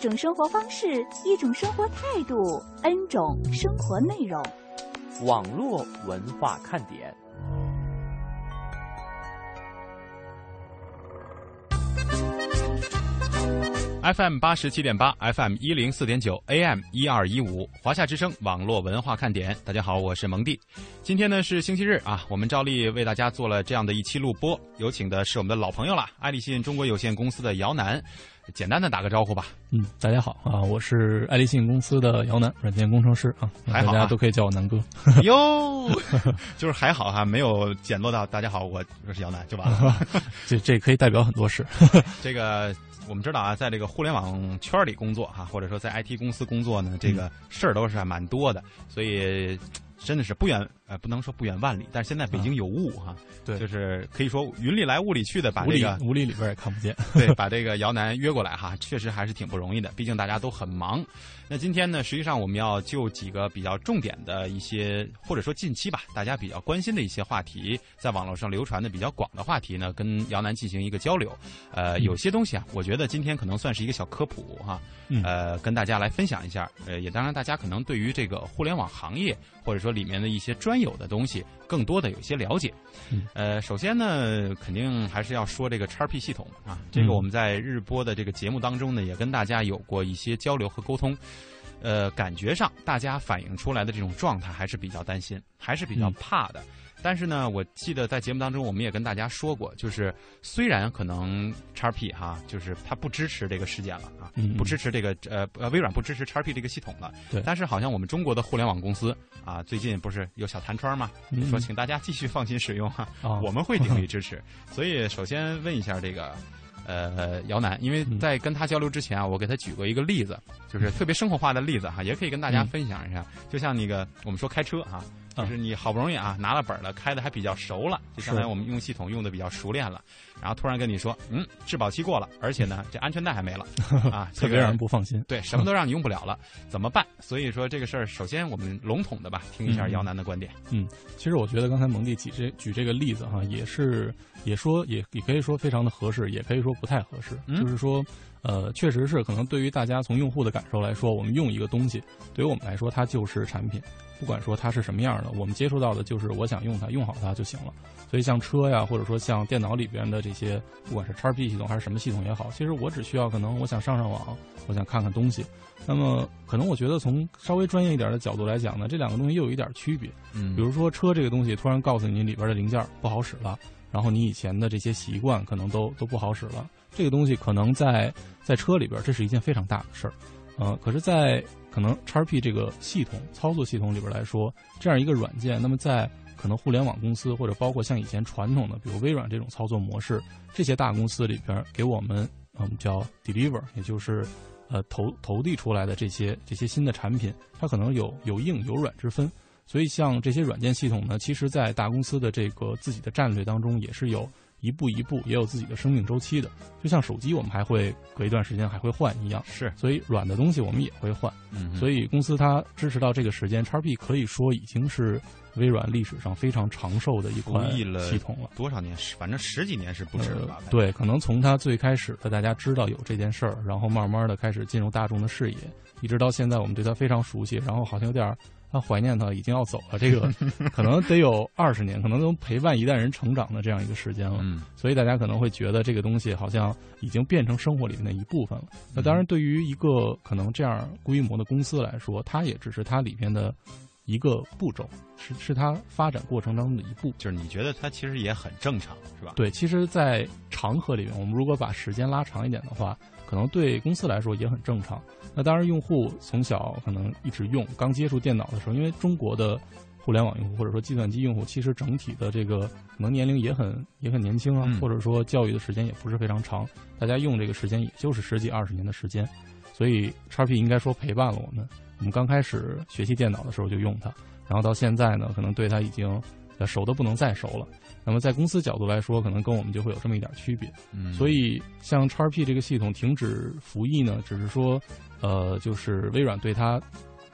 一种生活方式，一种生活态度，N 种生活内容。网络文化看点。FM 八十七点八，FM 一零四点九，AM 一二一五，华夏之声网络文化看点。大家好，我是蒙蒂。今天呢是星期日啊，我们照例为大家做了这样的一期录播。有请的是我们的老朋友了，爱立信中国有限公司的姚楠。简单的打个招呼吧。嗯，大家好啊，我是爱立信公司的姚楠，软件工程师啊，大家都可以叫我南哥。哟，就是还好哈，没有简落到大家好，我我是姚楠就完了。这这可以代表很多事。这个。我们知道啊，在这个互联网圈里工作哈，或者说在 IT 公司工作呢，这个事儿都是蛮多的，所以真的是不远呃，不能说不远万里，但是现在北京有雾哈，对，就是可以说云里来雾里去的把这个雾里里边也看不见，对，把这个姚楠约过来哈，确实还是挺不容易的，毕竟大家都很忙。那今天呢，实际上我们要就几个比较重点的一些，或者说近期吧，大家比较关心的一些话题，在网络上流传的比较广的话题呢，跟姚楠进行一个交流。呃，有些东西啊，我觉得今天可能算是一个小科普哈，呃，跟大家来分享一下。呃，也当然大家可能对于这个互联网行业或者说里面的一些专有的东西，更多的有些了解。呃，首先呢，肯定还是要说这个叉 P 系统啊，这个我们在日播的这个节目当中呢，也跟大家有过一些交流和沟通。呃，感觉上大家反映出来的这种状态还是比较担心，还是比较怕的。但是呢，我记得在节目当中我们也跟大家说过，就是虽然可能叉 P 哈，就是它不支持这个事件了啊，不支持这个呃呃微软不支持叉 P 这个系统了。对。但是好像我们中国的互联网公司啊，最近不是有小弹窗吗？说请大家继续放心使用哈，我们会鼎力支持。所以首先问一下这个。呃，姚楠，因为在跟他交流之前啊，我给他举过一个例子，就是特别生活化的例子哈，也可以跟大家分享一下。就像那个我们说开车哈。就是你好不容易啊拿了本了，开的还比较熟了，就相当于我们用系统用的比较熟练了，然后突然跟你说，嗯，质保期过了，而且呢这安全带还没了，啊，特别让人不放心。对，什么都让你用不了了，怎么办？所以说这个事儿，首先我们笼统的吧，听一下姚楠的观点。嗯，其实我觉得刚才蒙蒂举这举这个例子哈，也是也说也也可以说非常的合适，也可以说不太合适，就是说。呃，确实是，可能对于大家从用户的感受来说，我们用一个东西，对于我们来说，它就是产品，不管说它是什么样的，我们接触到的就是我想用它，用好它就行了。所以像车呀，或者说像电脑里边的这些，不管是叉 P 系统还是什么系统也好，其实我只需要可能我想上上网，我想看看东西。那么可能我觉得从稍微专业一点的角度来讲呢，这两个东西又有一点区别。嗯，比如说车这个东西突然告诉你里边的零件不好使了，然后你以前的这些习惯可能都都不好使了。这个东西可能在在车里边，这是一件非常大的事儿，呃，可是，在可能叉 P 这个系统操作系统里边来说，这样一个软件，那么在可能互联网公司或者包括像以前传统的，比如微软这种操作模式，这些大公司里边给我们，我们叫 deliver，也就是呃投投递出来的这些这些新的产品，它可能有有硬有软之分，所以像这些软件系统呢，其实在大公司的这个自己的战略当中也是有。一步一步也有自己的生命周期的，就像手机，我们还会隔一段时间还会换一样。是，所以软的东西我们也会换。嗯，所以公司它支持到这个时间，叉 P 可以说已经是微软历史上非常长寿的一款系统了。多少年？反正十几年是不止吧？对，可能从它最开始的大家知道有这件事儿，然后慢慢的开始进入大众的视野，一直到现在我们对它非常熟悉，然后好像有点。他怀念他已经要走了，这个 可能得有二十年，可能能陪伴一代人成长的这样一个时间了。嗯，所以大家可能会觉得这个东西好像已经变成生活里面的一部分了。那当然，对于一个可能这样规模的公司来说，它也只是它里面的一个步骤，是是它发展过程当中的一步。就是你觉得它其实也很正常，是吧？对，其实，在长河里面，我们如果把时间拉长一点的话。可能对公司来说也很正常。那当然，用户从小可能一直用，刚接触电脑的时候，因为中国的互联网用户或者说计算机用户，其实整体的这个可能年龄也很也很年轻啊，或者说教育的时间也不是非常长，大家用这个时间也就是十几二十年的时间，所以叉 P 应该说陪伴了我们。我们刚开始学习电脑的时候就用它，然后到现在呢，可能对它已经熟的不能再熟了。那么在公司角度来说，可能跟我们就会有这么一点区别。嗯，所以像叉 P 这个系统停止服役呢，只是说，呃，就是微软对它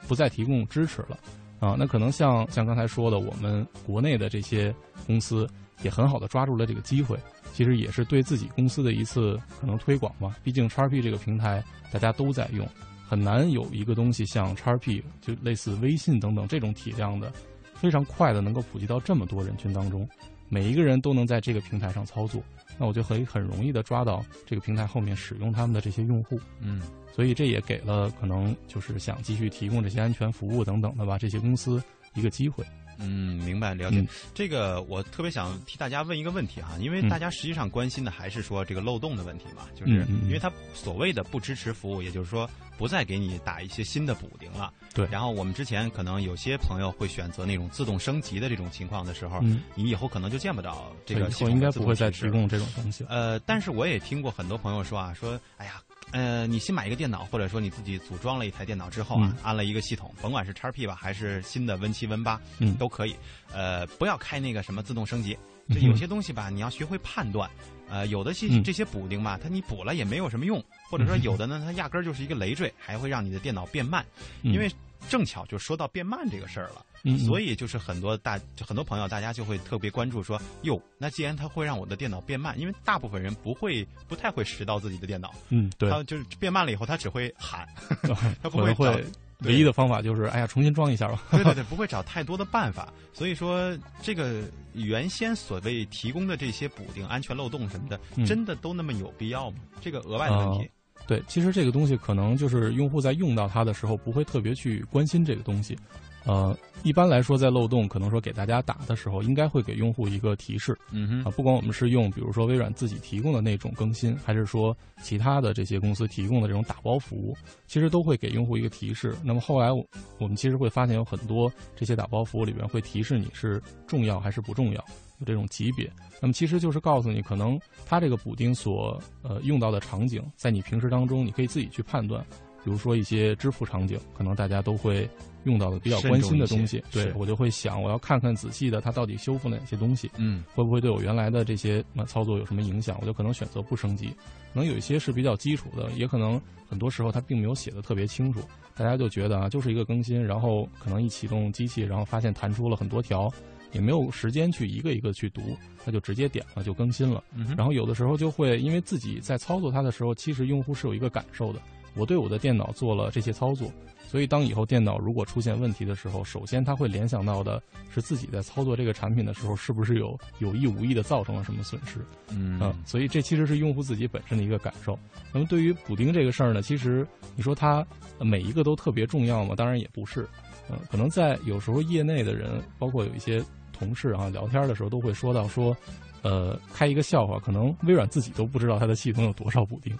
不再提供支持了啊。那可能像像刚才说的，我们国内的这些公司也很好的抓住了这个机会，其实也是对自己公司的一次可能推广吧。毕竟 XP 这个平台大家都在用，很难有一个东西像 XP 就类似微信等等这种体量的，非常快的能够普及到这么多人群当中。每一个人都能在这个平台上操作，那我就可以很容易的抓到这个平台后面使用他们的这些用户。嗯，所以这也给了可能就是想继续提供这些安全服务等等的吧这些公司一个机会。嗯，明白了解。这个我特别想替大家问一个问题哈，因为大家实际上关心的还是说这个漏洞的问题嘛，就是因为它所谓的不支持服务，也就是说不再给你打一些新的补丁了。对。然后我们之前可能有些朋友会选择那种自动升级的这种情况的时候，你以后可能就见不到这个。以后应该不会再提供这种东西。呃，但是我也听过很多朋友说啊，说哎呀。呃，你新买一个电脑，或者说你自己组装了一台电脑之后啊，安了一个系统，甭管是叉 P 吧，还是新的 Win 七、Win 八，嗯，都可以。呃，不要开那个什么自动升级，这有些东西吧，你要学会判断。呃，有的些这些补丁吧，它你补了也没有什么用，或者说有的呢，它压根儿就是一个累赘，还会让你的电脑变慢，因为。正巧就说到变慢这个事儿了，所以就是很多大很多朋友大家就会特别关注说，哟，那既然它会让我的电脑变慢，因为大部分人不会不太会拾到自己的电脑，嗯，对，他就是变慢了以后，他只会喊，他不会会唯一的方法就是，哎呀，重新装一下吧，对对对，不会找太多的办法，所以说这个原先所谓提供的这些补丁、安全漏洞什么的，真的都那么有必要吗？这个额外的问题。对，其实这个东西可能就是用户在用到它的时候不会特别去关心这个东西，呃，一般来说在漏洞可能说给大家打的时候，应该会给用户一个提示，嗯哼，啊，不管我们是用比如说微软自己提供的那种更新，还是说其他的这些公司提供的这种打包服务，其实都会给用户一个提示。那么后来我们其实会发现有很多这些打包服务里边会提示你是重要还是不重要。有这种级别，那么其实就是告诉你，可能它这个补丁所呃用到的场景，在你平时当中，你可以自己去判断。比如说一些支付场景，可能大家都会用到的比较关心的东西，对我就会想，我要看看仔细的，它到底修复哪些东西，嗯，会不会对我原来的这些操作有什么影响？我就可能选择不升级。可能有一些是比较基础的，也可能很多时候它并没有写的特别清楚，大家就觉得啊，就是一个更新，然后可能一启动机器，然后发现弹出了很多条。也没有时间去一个一个去读，他就直接点了就更新了。然后有的时候就会因为自己在操作它的时候，其实用户是有一个感受的。我对我的电脑做了这些操作，所以当以后电脑如果出现问题的时候，首先他会联想到的是自己在操作这个产品的时候，是不是有有意无意的造成了什么损失？嗯，所以这其实是用户自己本身的一个感受。那么对于补丁这个事儿呢，其实你说它每一个都特别重要吗？当然也不是。嗯，可能在有时候业内的人，包括有一些。同事啊，聊天的时候都会说到说，呃，开一个笑话，可能微软自己都不知道它的系统有多少补丁，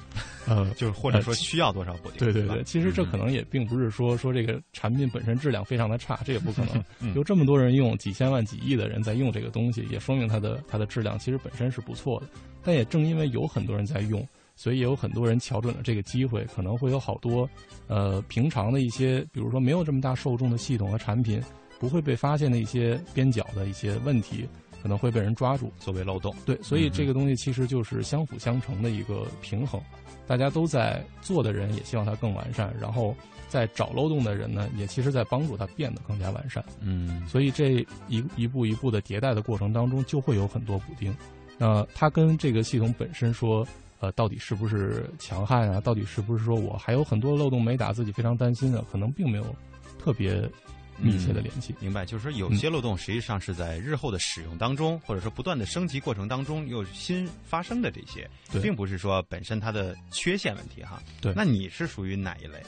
呃，就是或者说需要多少补丁。对对对，其实这可能也并不是说说这个产品本身质量非常的差，这也不可能。有这么多人用，几千万、几亿的人在用这个东西，也说明它的它的质量其实本身是不错的。但也正因为有很多人在用，所以也有很多人瞧准了这个机会，可能会有好多呃平常的一些，比如说没有这么大受众的系统和产品。不会被发现的一些边角的一些问题，可能会被人抓住作为漏洞。对，所以这个东西其实就是相辅相成的一个平衡。大家都在做的人也希望它更完善，然后在找漏洞的人呢，也其实在帮助它变得更加完善。嗯，所以这一一步一步的迭代的过程当中，就会有很多补丁。那它跟这个系统本身说，呃，到底是不是强悍啊？到底是不是说我还有很多漏洞没打，自己非常担心的？可能并没有特别。密切的联系，明白，就是说有些漏洞实际上是在日后的使用当中，或者说不断的升级过程当中又新发生的这些，并不是说本身它的缺陷问题哈。对，那你是属于哪一类？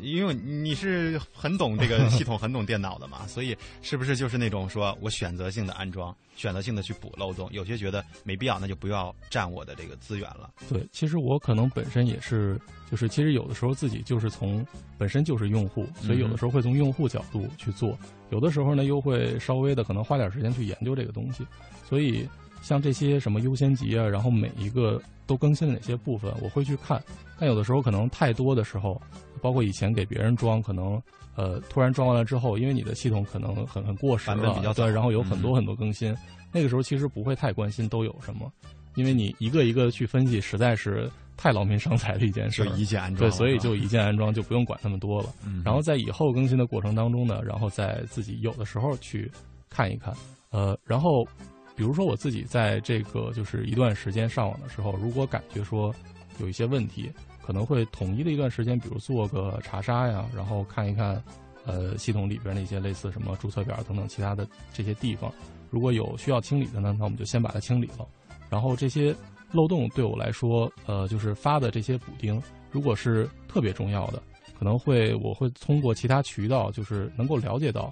因为你是很懂这个 系统、很懂电脑的嘛，所以是不是就是那种说我选择性的安装、选择性的去补漏洞？有些觉得没必要，那就不要占我的这个资源了。对，其实我可能本身也是，就是其实有的时候自己就是从本身就是用户，所以有的时候会从用户角度去做，有的时候呢又会稍微的可能花点时间去研究这个东西，所以像这些什么优先级啊，然后每一个都更新了哪些部分，我会去看。但有的时候可能太多的时候，包括以前给别人装，可能呃突然装完了之后，因为你的系统可能很很过时了，比较对，然后有很多很多更新，那个时候其实不会太关心都有什么，因为你一个一个去分析，实在是太劳民伤财的一件事。就一键安装，对，所以就一键安装，就不用管那么多了。然后在以后更新的过程当中呢，然后在自己有的时候去看一看，呃，然后。比如说我自己在这个就是一段时间上网的时候，如果感觉说有一些问题，可能会统一的一段时间，比如做个查杀呀，然后看一看，呃，系统里边那些类似什么注册表等等其他的这些地方，如果有需要清理的呢，那我们就先把它清理了。然后这些漏洞对我来说，呃，就是发的这些补丁，如果是特别重要的，可能会我会通过其他渠道，就是能够了解到，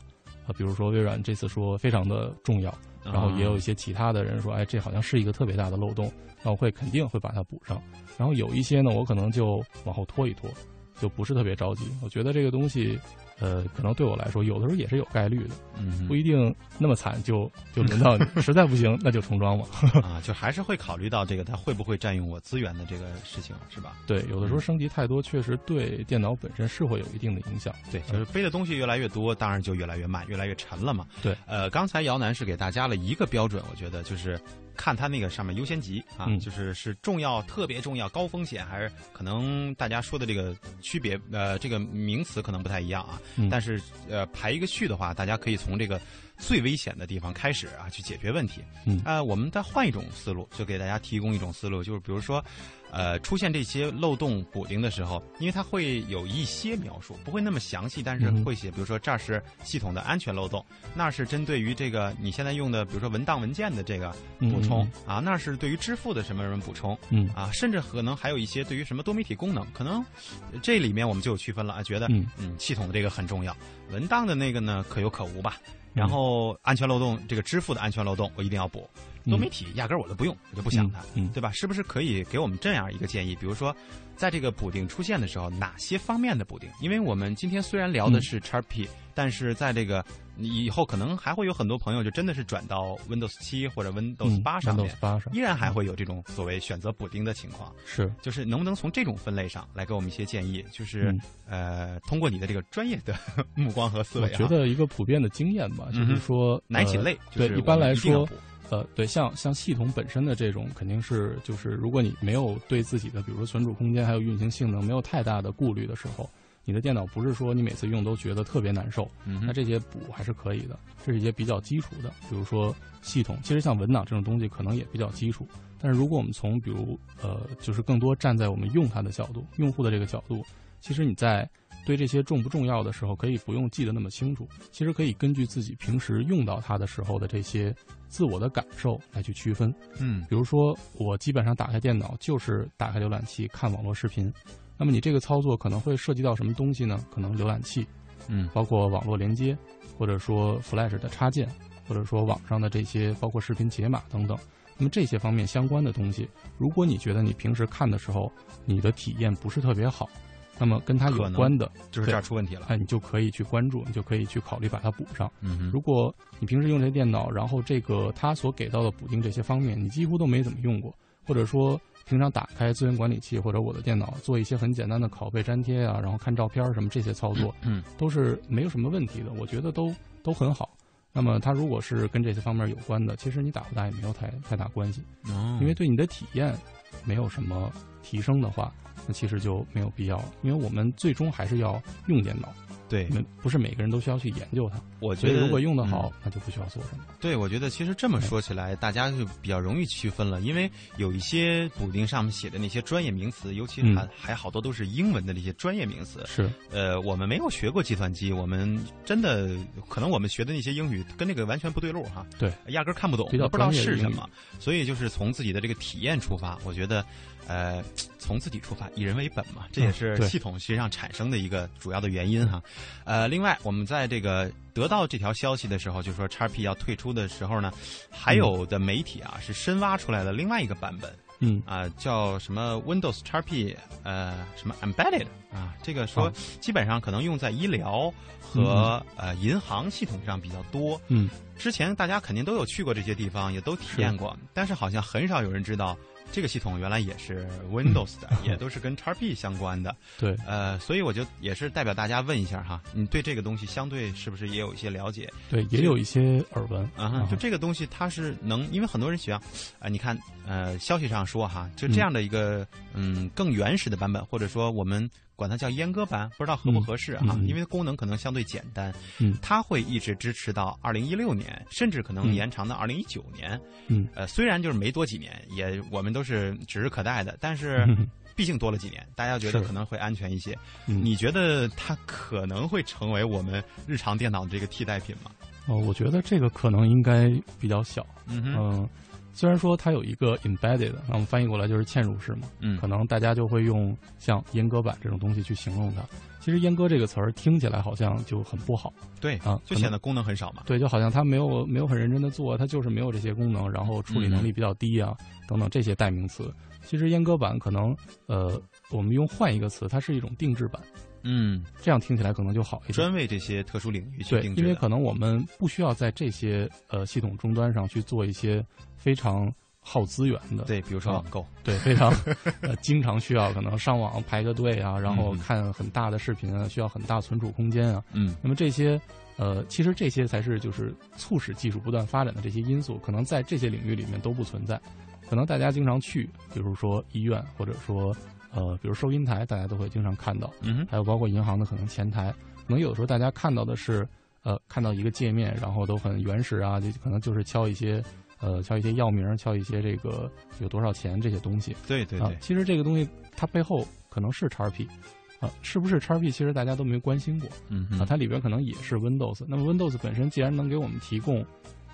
啊，比如说微软这次说非常的重要。然后也有一些其他的人说，哎，这好像是一个特别大的漏洞，那我会肯定会把它补上。然后有一些呢，我可能就往后拖一拖，就不是特别着急。我觉得这个东西。呃，可能对我来说，有的时候也是有概率的，嗯，不一定那么惨，就就轮到你。实在不行，那就重装吧。啊，就还是会考虑到这个它会不会占用我资源的这个事情，是吧？对，有的时候升级太多，确实对电脑本身是会有一定的影响。对，就是背的东西越来越多，当然就越来越慢，越来越沉了嘛。对，呃，刚才姚楠是给大家了一个标准，我觉得就是。看它那个上面优先级啊，就是是重要、特别重要、高风险，还是可能大家说的这个区别，呃，这个名词可能不太一样啊。但是呃，排一个序的话，大家可以从这个最危险的地方开始啊，去解决问题。啊，我们再换一种思路，就给大家提供一种思路，就是比如说。呃，出现这些漏洞补丁的时候，因为它会有一些描述，不会那么详细，但是会写，比如说这儿是系统的安全漏洞，那是针对于这个你现在用的，比如说文档文件的这个补充啊，那是对于支付的什么什么补充，嗯。啊，甚至可能还有一些对于什么多媒体功能，可能这里面我们就有区分了啊，觉得嗯。系统的这个很重要，文档的那个呢可有可无吧，然后安全漏洞这个支付的安全漏洞我一定要补。多媒体压根儿我都不用，我就不想它，对吧？是不是可以给我们这样一个建议？比如说，在这个补丁出现的时候，哪些方面的补丁？因为我们今天虽然聊的是 XP，但是在这个以后可能还会有很多朋友就真的是转到 Windows 七或者 Windows 八上面，依然还会有这种所谓选择补丁的情况。是，就是能不能从这种分类上来给我们一些建议？就是呃，通过你的这个专业的 目光和思维，我觉得一个普遍的经验吧，就是说哪几类？对，一般来说。呃，对，像像系统本身的这种，肯定是就是，如果你没有对自己的，比如说存储空间还有运行性能没有太大的顾虑的时候，你的电脑不是说你每次用都觉得特别难受，那这些补还是可以的。这是一些比较基础的，比如说系统，其实像文档这种东西可能也比较基础。但是如果我们从比如呃，就是更多站在我们用它的角度，用户的这个角度，其实你在。对这些重不重要的时候，可以不用记得那么清楚。其实可以根据自己平时用到它的时候的这些自我的感受来去区分。嗯，比如说我基本上打开电脑就是打开浏览器看网络视频，那么你这个操作可能会涉及到什么东西呢？可能浏览器，嗯，包括网络连接，或者说 Flash 的插件，或者说网上的这些包括视频解码等等。那么这些方面相关的东西，如果你觉得你平时看的时候你的体验不是特别好。那么跟它有关的，就是这儿出问题了，哎，你就可以去关注，你就可以去考虑把它补上。嗯，如果你平时用这电脑，然后这个它所给到的补丁这些方面，你几乎都没怎么用过，或者说平常打开资源管理器或者我的电脑做一些很简单的拷贝粘贴啊，然后看照片什么这些操作，嗯，都是没有什么问题的，我觉得都都很好。那么它如果是跟这些方面有关的，其实你打不打也没有太太大关系，因为对你的体验没有什么提升的话。那其实就没有必要了，因为我们最终还是要用电脑。对，不是每个人都需要去研究它。我觉得如果用得好，那就不需要做什么。对，我觉得其实这么说起来，大家就比较容易区分了，因为有一些补丁上面写的那些专业名词，尤其还还好多都是英文的那些专业名词。是，呃，我们没有学过计算机，我们真的可能我们学的那些英语跟那个完全不对路哈。对，压根看不懂，不知道是什么。所以就是从自己的这个体验出发，我觉得。呃，从自己出发，以人为本嘛，这也是系统实际上产生的一个主要的原因哈。呃，另外，我们在这个得到这条消息的时候，就说叉 P 要退出的时候呢，还有的媒体啊是深挖出来了另外一个版本，嗯。啊、叫什么 Windows 叉 P 呃什么 Embedded 啊，这个说啊基本上可能用在医疗和、呃银行系统上比较多。嗯。之前大家肯定都有去过这些地方，也都体验过，但是好像很少有人知道这个系统原来也是 Windows 的，也都是跟 XP 相关的。对，呃，所以我就也是代表大家问一下哈，你对这个东西相对是不是也有一些了解？对，也有一些耳闻。啊哈，就这个东西它是能，因为很多人喜欢，啊、你看，呃，消息上说哈，就这样的一个嗯更原始的版本，或者说我们管它叫阉割版，不知道合不合适啊，嗯嗯因为功能可能相对简单，嗯它会一直支持到二零一六年，甚至可能嗯延长到二零一九年，嗯呃，虽然就是没多几年，也我们都是指日可待的，但是。毕竟多了几年，大家觉得可能会安全一些。嗯你觉得它可能会成为我们日常电脑的这个替代品吗？哦，我觉得这个可能应该比较小。嗯哼，嗯，虽然说它有一个 embedded，那我们翻译过来就是嵌入式嘛，嗯可能大家就会用像阉割版这种东西去形容它。其实阉割这个词儿听起来好像就很不好，对啊就显得功能很少嘛。对，就好像它没有没有很认真的做，它就是没有这些功能，然后处理能力比较低啊、等等这些代名词。其实阉割版可能呃，我们用换一个词，它是一种定制版，嗯，这样听起来可能就好一些。专为这些特殊领域去定，制对因为可能我们不需要在这些呃系统终端上去做一些非常耗资源的，对，比如说啊网购，对，非常呃经常需要可能上网排个队啊，然后嗯看很大的视频啊，需要很大存储空间啊。嗯那么这些呃，其实这些才是就是促使技术不断发展的这些因素，可能在这些领域里面都不存在。可能大家经常去，比如说医院，或者说呃，比如收银台，大家都会经常看到。嗯，还有包括银行的可能前台，可能有的时候大家看到的是，呃，看到一个界面，然后都很原始啊，就可能就是敲一些，呃，敲一些药名，敲一些这个有多少钱这些东西啊对对对。，其实这个东西它背后可能是 XP，啊，是不是 XP，其实大家都没关心过啊，嗯啊，它里边可能也是 Windows。那么 Windows 本身既然能给我们提供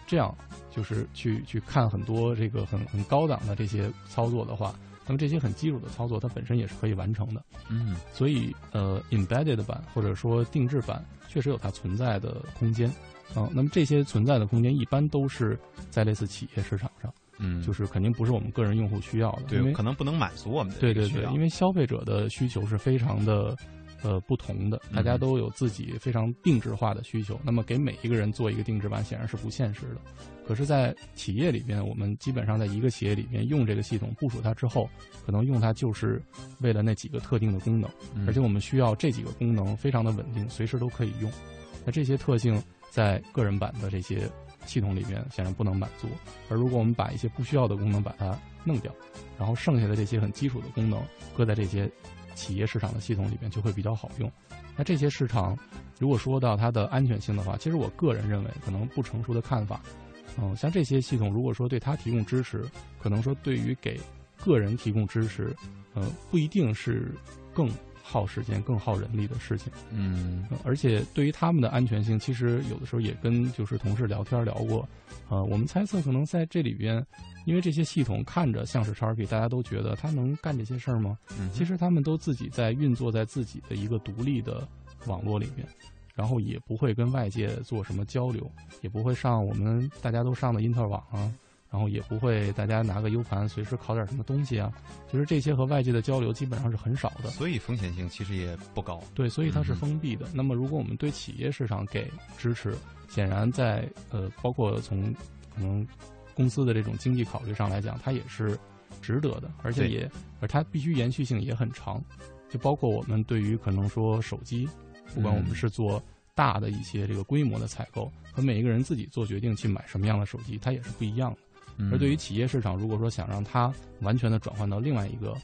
这样，就是去去看很多这个很很高档的这些操作的话，那么这些很基础的操作，它本身也是可以完成的。嗯所以呃，embedded 版或者说定制版确实有它存在的空间，啊、那么这些存在的空间一般都是在类似企业市场上，嗯，就是肯定不是我们个人用户需要的，因对，为可能不能满足我们的对对对，这个需要因为消费者的需求是非常的呃不同的，大家嗯都有自己非常定制化的需求，那么给每一个人做一个定制版显然是不现实的。可是，在企业里边，我们基本上在一个企业里面用这个系统部署它之后，可能用它就是为了那几个特定的功能。嗯而且我们需要这几个功能非常的稳定，随时都可以用。那这些特性在个人版的这些系统里面显然不能满足。而如果我们把一些不需要的功能把它弄掉，然后剩下的这些很基础的功能搁在这些企业市场的系统里面，就会比较好用。那这些市场，如果说到它的安全性的话，其实我个人认为可能不成熟的看法。嗯，像这些系统，如果说对它提供支持，可能说对于给个人提供支持，嗯，不一定是更耗时间、更耗人力的事情。嗯呃而且对于他们的安全性，其实有的时候也跟就是同事聊天聊过，呃，我们猜测可能在这里边，因为这些系统看着像是叉 P，大家都觉得它能干这些事儿吗？嗯，其实他们都自己在运作在自己的一个独立的网络里面，然后也不会跟外界做什么交流，也不会上我们大家都上的因特网啊，然后也不会大家拿个 U 盘随时拷点什么东西啊，其实这些和外界的交流基本上是很少的。所以风险性其实也不高。对，所以它是嗯封闭的。那么，如果我们对企业市场给支持，显然在呃，包括从可能公司的这种经济考虑上来讲，它也是值得的，而且也而它必须延续性也很长。就包括我们对于可能说手机，不管我们嗯是做大的一些这个规模的采购，和每一个人自己做决定去买什么样的手机，它也是不一样的。嗯而对于企业市场，如果说想让它完全的转换到另外一个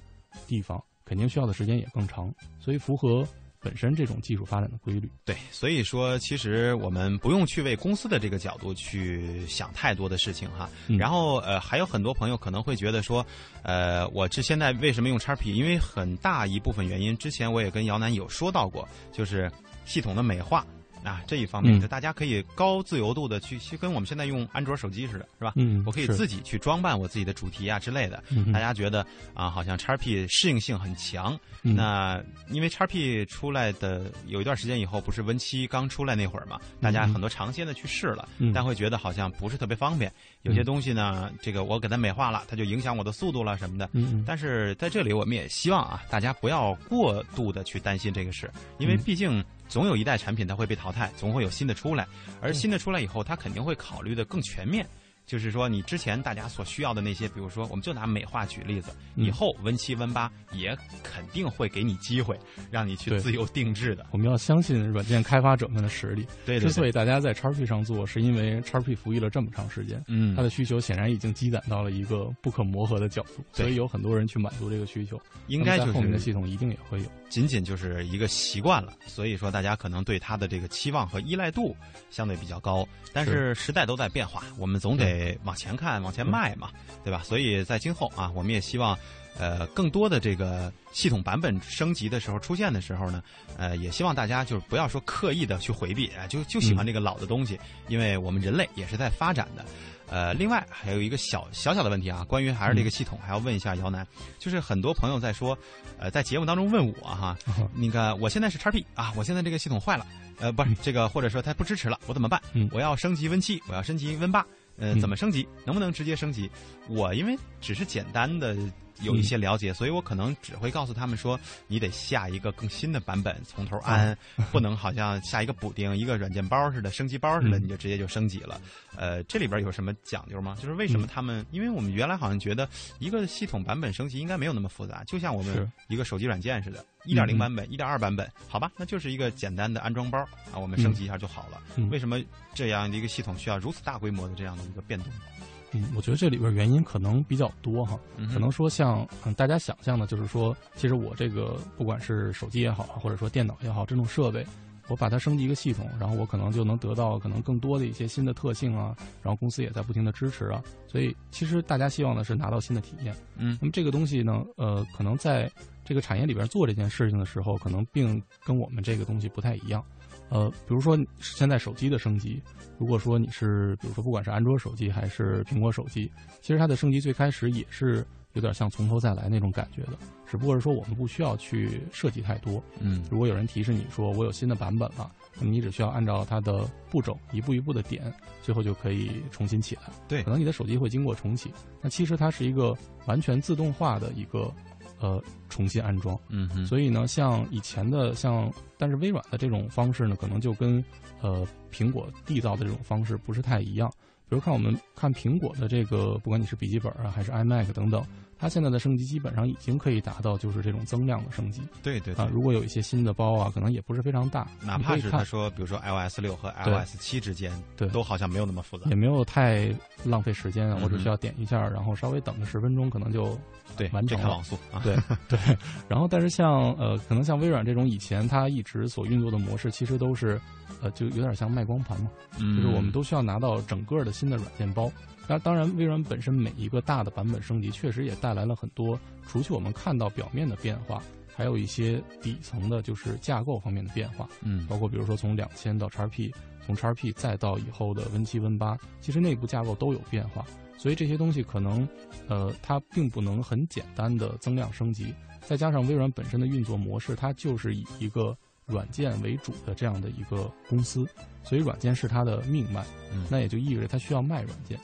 地方，肯定需要的时间也更长，所以符合本身这种技术发展的规律。对，所以说其实我们不用去为公司的这个角度去想太多的事情哈。嗯然后呃，还有很多朋友可能会觉得说，呃，我这现在为什么用叉 P？因为很大一部分原因，之前我也跟姚楠有说到过，就是系统的美化。啊这一方面，嗯就大家可以高自由度的去，去跟我们现在用安卓手机似的，是吧？嗯，我可以自己去装扮我自己的主题啊之类的。嗯大家觉得啊，好像 XP 适应性很强。嗯那因为 XP 出来的有一段时间以后，不是 Win 七刚出来那会儿嘛，大家很多尝鲜的去试了，嗯但会觉得好像不是特别方便。有些东西呢，这个我给它美化了，它就影响我的速度了什么的。嗯嗯但是在这里，我们也希望啊，大家不要过度的去担心这个事，因为嗯毕竟总有一代产品它会被淘汰，总会有新的出来，而新的出来以后，它肯定会考虑的更全面。就是说，你之前大家所需要的那些，比如说，我们就拿美化举例子，嗯以后 Win 七、Win 八也肯定会给你机会，让你去自由定制的。我们要相信软件开发者们的实力。对对之所，以大家在 XP 上做，是因为 XP 服役了这么长时间，嗯它，的需求显然已经积攒到了一个不可磨合的角度，所以有很多人去满足这个需求。应该后面的系统一定也会有。仅仅就是一个习惯了，所以说大家可能对它的这个期望和依赖度相对比较高。但是时代都在变化，我们总得得往前看、往前迈嘛，对吧？所以在今后啊，我们也希望，呃，更多的这个系统版本升级的时候出现的时候呢，呃，也希望大家就是不要说刻意的去回避，啊，就就喜欢这个老的东西，因为我们人类也是在发展的。呃，另外还有一个小小小的问题啊，关于还是这个系统，还要问一下姚楠，就是很多朋友在说，呃，在节目当中问我哈，那个我现在是 XP 啊，我现在这个系统坏了，呃，不是这个，或者说它不支持了，我怎么办？我要升级 Win 七，我要升级 Win 八，呃，嗯怎么升级？能不能直接升级？我因为只是简单的有一些了解，所以我可能只会告诉他们说，你得下一个更新的版本，从头安，不能好像下一个补丁，一个软件包似的，升级包似的，嗯你就直接就升级了。呃，这里边有什么讲究吗？就是为什么他们？因为我们原来好像觉得一个系统版本升级应该没有那么复杂，就像我们一个手机软件似的，一点零嗯版本、一点二版本，好吧，那就是一个简单的安装包啊，我们升级一下就好了。嗯为什么这样的一个系统需要如此大规模的这样的一个变动？嗯，我觉得这里边原因可能比较多哈，嗯可能说像嗯大家想象的，就是说，其实我这个不管是手机也好，或者说电脑也好，这种设备，我把它升级一个系统，然后我可能就能得到可能更多的一些新的特性啊，然后公司也在不停的支持啊，所以其实大家希望的是拿到新的体验。嗯那么这个东西呢，呃，可能在这个产业里边做这件事情的时候，可能并跟我们这个东西不太一样。呃，比如说现在手机的升级，如果说你是，比如说不管是安卓手机还是苹果手机，其实它的升级最开始也是有点像从头再来那种感觉的，只不过是说我们不需要去设计太多。嗯如果有人提示你说我有新的版本了，那么你只需要按照它的步骤一步一步的点，最后就可以重新起来。对可能你的手机会经过重启，那其实它是一个完全自动化的一个呃重新安装。嗯哼，所以呢，像以前的像，但是微软的这种方式呢，可能就跟呃苹果缔造的这种方式不是太一样。比如看我们看苹果的这个，不管你是笔记本啊还是 iMac 等等，它现在的升级基本上已经可以达到就是这种增量的升级对对对啊。如果有一些新的包啊，可能也不是非常大，哪怕是他说，比如说 iOS 六和对 iOS 七之间，对都好像没有那么复杂也。没有太浪费时间啊，我只需要点一下，然后稍微等个十分钟，可能就对，完成了这网速啊。对 对，然后但是像呃，可能像微软这种以前它一直所运作的模式，其实都是呃，就有点像卖光盘嘛，嗯，就是我们都需要拿到整个的新的软件包。当当然，微软本身每一个大的版本升级，确实也带来了很多，除去我们看到表面的变化，还有一些底层的，就是架构方面的变化。嗯包括比如说从两千到 XP，从 XP 再到以后的 Win 七、Win 八，其实内部架构都有变化，所以这些东西可能，呃，它并不能很简单的增量升级。再加上微软本身的运作模式，它就是以一个软件为主的这样的一个公司，所以软件是它的命脉，嗯那也就意味着它需要卖软件。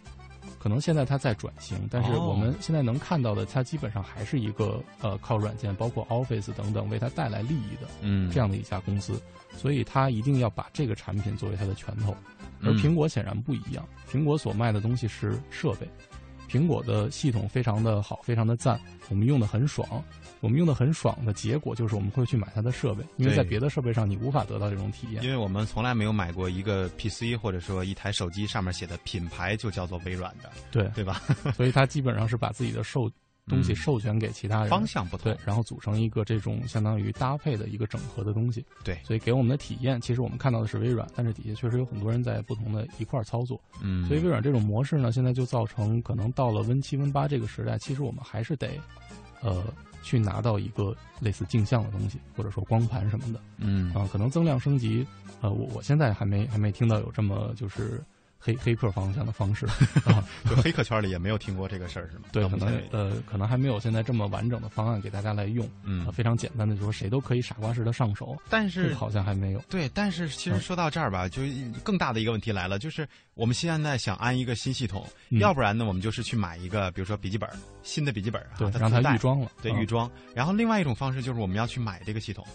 可能现在它在转型，但是哦我们现在能看到的，它基本上还是一个呃靠软件，包括 Office 等等为它带来利益的嗯，这样的一家公司，所以它一定要把这个产品作为它的拳头。而嗯苹果显然不一样，苹果所卖的东西是设备，苹果的系统非常的好，非常的赞，我们用的很爽。我们用的很爽的结果就是我们会去买它的设备，因为在别的设备上你无法得到这种体验。因为我们从来没有买过一个 PC 或者说一台手机上面写的品牌就叫做微软的，对，对吧？所以它基本上是把自己的授东西嗯授权给其他人，方向不同对，，然后组成一个这种相当于搭配的一个整合的东西。对所以给我们的体验，其实我们看到的是微软，但是底下确实有很多人在不同的一块儿操作。嗯，所以微软这种模式呢，现在就造成可能到了 Win 七、Win 八这个时代，其实我们还是得，呃，去拿到一个类似镜像的东西，或者说光盘什么的。嗯啊，可能增量升级，呃，我我现在还没还没听到有这么就是黑黑客方向的方式 啊。就黑客圈里也没有听过这个事儿，是吗？对，可能呃，可能还没有现在这么完整的方案给大家来用。嗯呃非常简单的，就是说谁都可以傻瓜式的上手，但是好像还没有。对，但是其实嗯说到这儿吧，就更大的一个问题来了，就是我们现在想安一个新系统，嗯要不然呢，我们就是去买一个，比如说笔记本，新的笔记本啊，对，让它预装了。嗯对预装。然后另外一种方式就是我们要去买这个系统。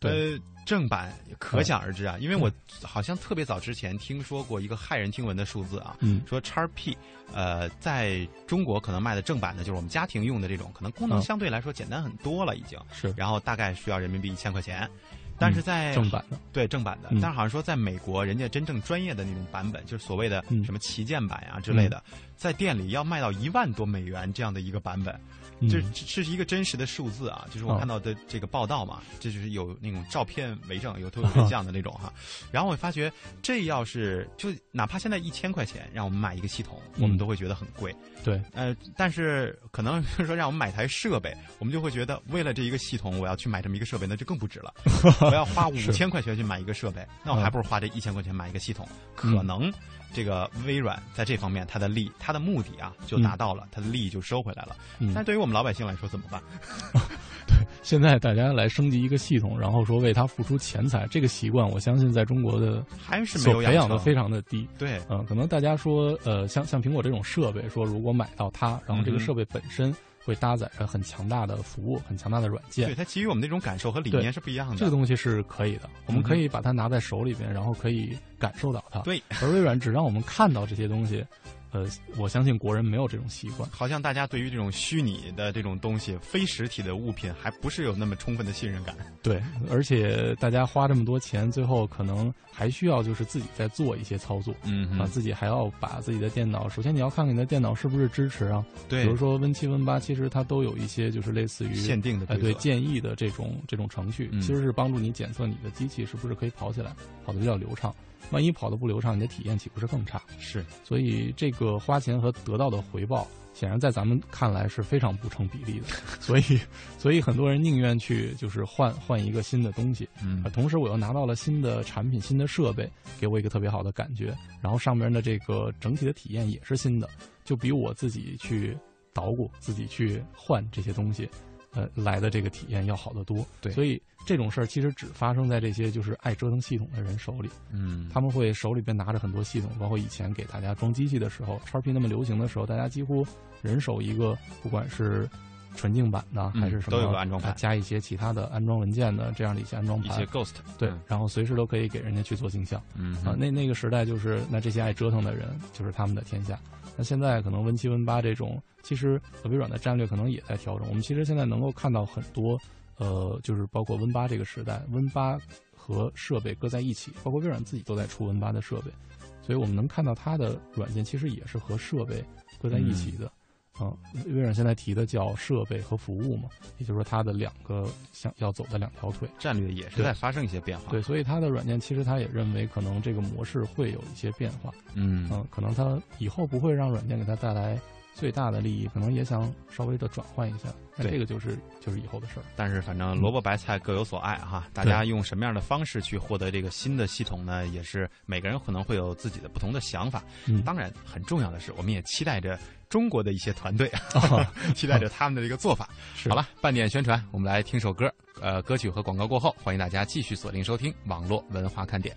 对。呃，正版可想而知啊，因为我好像特别早之前听说过一个骇人听闻的数字啊，嗯。说叉 P，呃，在中国可能卖的正版的，就是我们家庭用的这种，可能功能嗯。相对来说简单很多了已经，是。然后大概需要人民币一千块钱。但是在嗯正版的，对正版的，嗯。但是好像说在美国，人家真正专业的那种版本，就是所谓的嗯。什么旗舰版啊、之类的，在店里要卖到一万多美元这样的一个版本，嗯这这是一个真实的数字啊，就是我哦看到的这个报道嘛，这就是有那种照片为证，有图有真相的那种哈。然后我发觉，这要是就哪怕现在一千块钱让我们买一个系统，我们嗯都会觉得很贵。对，呃，但是可能就是说让我们买台设备，我们就会觉得为了这一个系统，我要去买这么一个设备，那就更不值了。我要花五千块钱去买一个设备，那我还不如花这一千块钱买一个系统。可能这个微软在这方面它的利，它的目的啊就达到了，它的利益就收回来了。嗯但对于我们老百姓来说怎么办？对现在大家来升级一个系统，然后说为它付出钱财，这个习惯，我相信在中国的还是没所有培养的非常的低。对，嗯，可能大家说，呃，像像苹果这种设备，说如果买到它，然后这个设备本身会搭载着很强大的服务、很强大的软件对，，它给予我们那种感受和理念是不一样的。这个东西是可以的。我们可以把它拿在手里边，然后可以感受到它。对，而微软只让我们看到这些东西，呃，我相信国人没有这种习惯。好像大家对于这种虚拟的这种东西、非实体的物品，还不是有那么充分的信任感。对，而且大家花这么多钱，最后可能还需要就是自己再做一些操作。嗯啊，自己还要把自己的电脑，首先你要看看你的电脑是不是支持啊。对，比如说 Win 七、Win 八，其实它都有一些就是类似于限定的哎对建议的这种这种程序，嗯其实是帮助你检测你的机器是不是可以跑起来，跑得比较流畅。万一跑得不流畅，你的体验岂不是更差？是所以这个花钱和得到的回报，显然在咱们看来是非常不成比例的。所以，所以很多人宁愿去就是换换一个新的东西，嗯啊，同时我又拿到了新的产品、新的设备，给我一个特别好的感觉，然后上面的这个整体的体验也是新的，就比我自己去捣鼓、自己去换这些东西，呃，来的这个体验要好得多。对所以这种事儿其实只发生在这些就是爱折腾系统的人手里，嗯，他们会手里边拿着很多系统，包括以前给大家装机器的时候，XP 那么流行的时候，大家几乎人手一个，不管是。纯净版的嗯还是什么？都有个安装盘啊加一些其他的安装文件的这样的一些安装盘，一些 Ghost 对嗯，然后随时都可以给人家去做镜像嗯啊。那那个时代就是那这些爱折腾的人就是他们的天下。那现在可能 Win 七 Win 八这种，其实微软的战略可能也在调整。我们其实现在能够看到很多，呃，就是包括 Win 八这个时代，Win 八和设备搁在一起，包括微软自己都在出 Win 八的设备，所以我们能看到它的软件其实也是和设备搁在一起的。嗯，微软现在提的叫设备和服务嘛，也就是说它的两个想要走的两条腿。战略也是在发生一些变化。对，，所以它的软件其实它也认为可能这个模式会有一些变化，嗯嗯，可能它以后不会让软件给它带来最大的利益，可能也想稍微的转换一下，那这个就是就是以后的事儿。但是反正萝卜白菜各有所爱哈，大家用什么样的方式去获得这个新的系统呢？也是每个人可能会有自己的不同的想法。嗯当然，很重要的是，我们也期待着中国的一些团队，啊 期待着他们的这个做法。是好了，半点宣传，我们来听首歌。呃，歌曲和广告过后，欢迎大家继续锁定收听网络文化看点。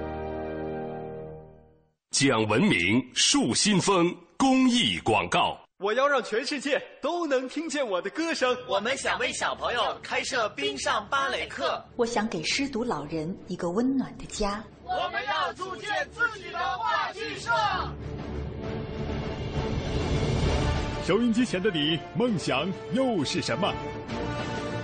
讲文明树新风公益广告。我要让全世界都能听见我的歌声。我们想为小朋友开设冰上芭蕾课。我想给失独老人一个温暖的家。我们要组建自己的话剧社。收音机前的你，梦想又是什么？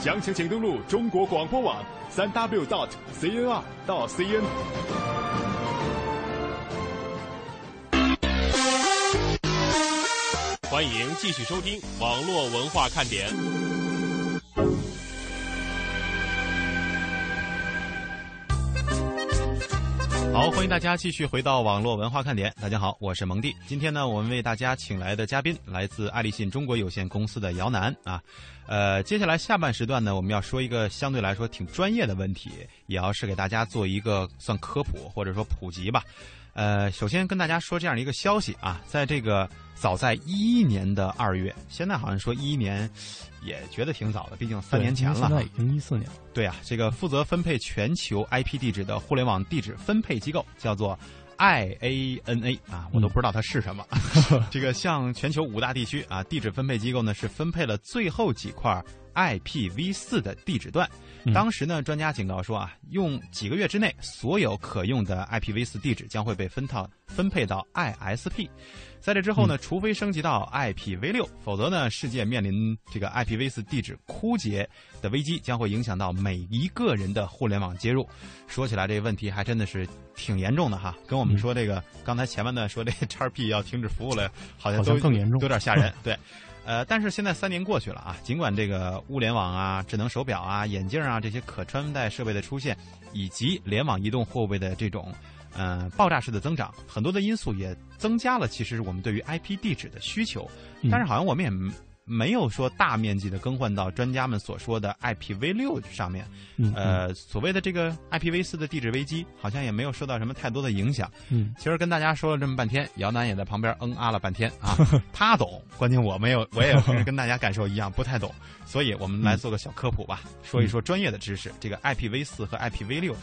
详情请登录中国广播网三 w dot cnr 到 cn。欢迎继续收听网络文化看点。好，欢迎大家继续回到网络文化看点。大家好，我是蒙蒂。今天呢，我们为大家请来的嘉宾来自爱立信中国有限公司的姚楠啊。呃，接下来下半时段呢，我们要说一个相对来说挺专业的问题，也要是给大家做一个算科普或者说普及吧。呃，首先跟大家说这样的一个消息啊，在这个早在一一年的二月，现在好像说一一年也觉得挺早的，毕竟三年前了。现在已经一四年了。对啊，这个负责分配全球 IP 地址的互联网地址分配机构叫做 IANA 啊，我都不知道它是什么。这个向全球五大地区啊地址分配机构呢是分配了最后几块 IPv 四的地址段。当时呢，专家警告说啊，用几个月之内，所有可用的 IPv 四地址将会被分到分配到 ISP。在这之后呢，除非升级到 IPv6，否则呢，世界面临这个 IPv4 地址枯竭的危机，将会影响到每一个人的互联网接入。说起来，这个问题还真的是挺严重的哈。跟我们说这个，刚才前面呢说这 XP 要停止服务了，好像都更严重，有点吓人。对。呃，但是现在三年过去了啊，尽管这个物联网啊、智能手表啊、眼镜啊这些可穿戴设备的出现，以及联网移动货币的这种呃爆炸式的增长，很多的因素也增加了其实我们对于 IP 地址的需求，但是好像我们也没有说大面积的更换到专家们所说的 IPv6 上面，呃，所谓的这个 IPv4 的地址危机，好像也没有受到什么太多的影响。嗯，其实跟大家说了这么半天，姚楠也在旁边嗯啊了半天啊，他懂，关键我没有，我也是跟大家感受一样不太懂，所以我们来做个小科普吧，说一说专业的知识。这个 IPv4 和 IPv6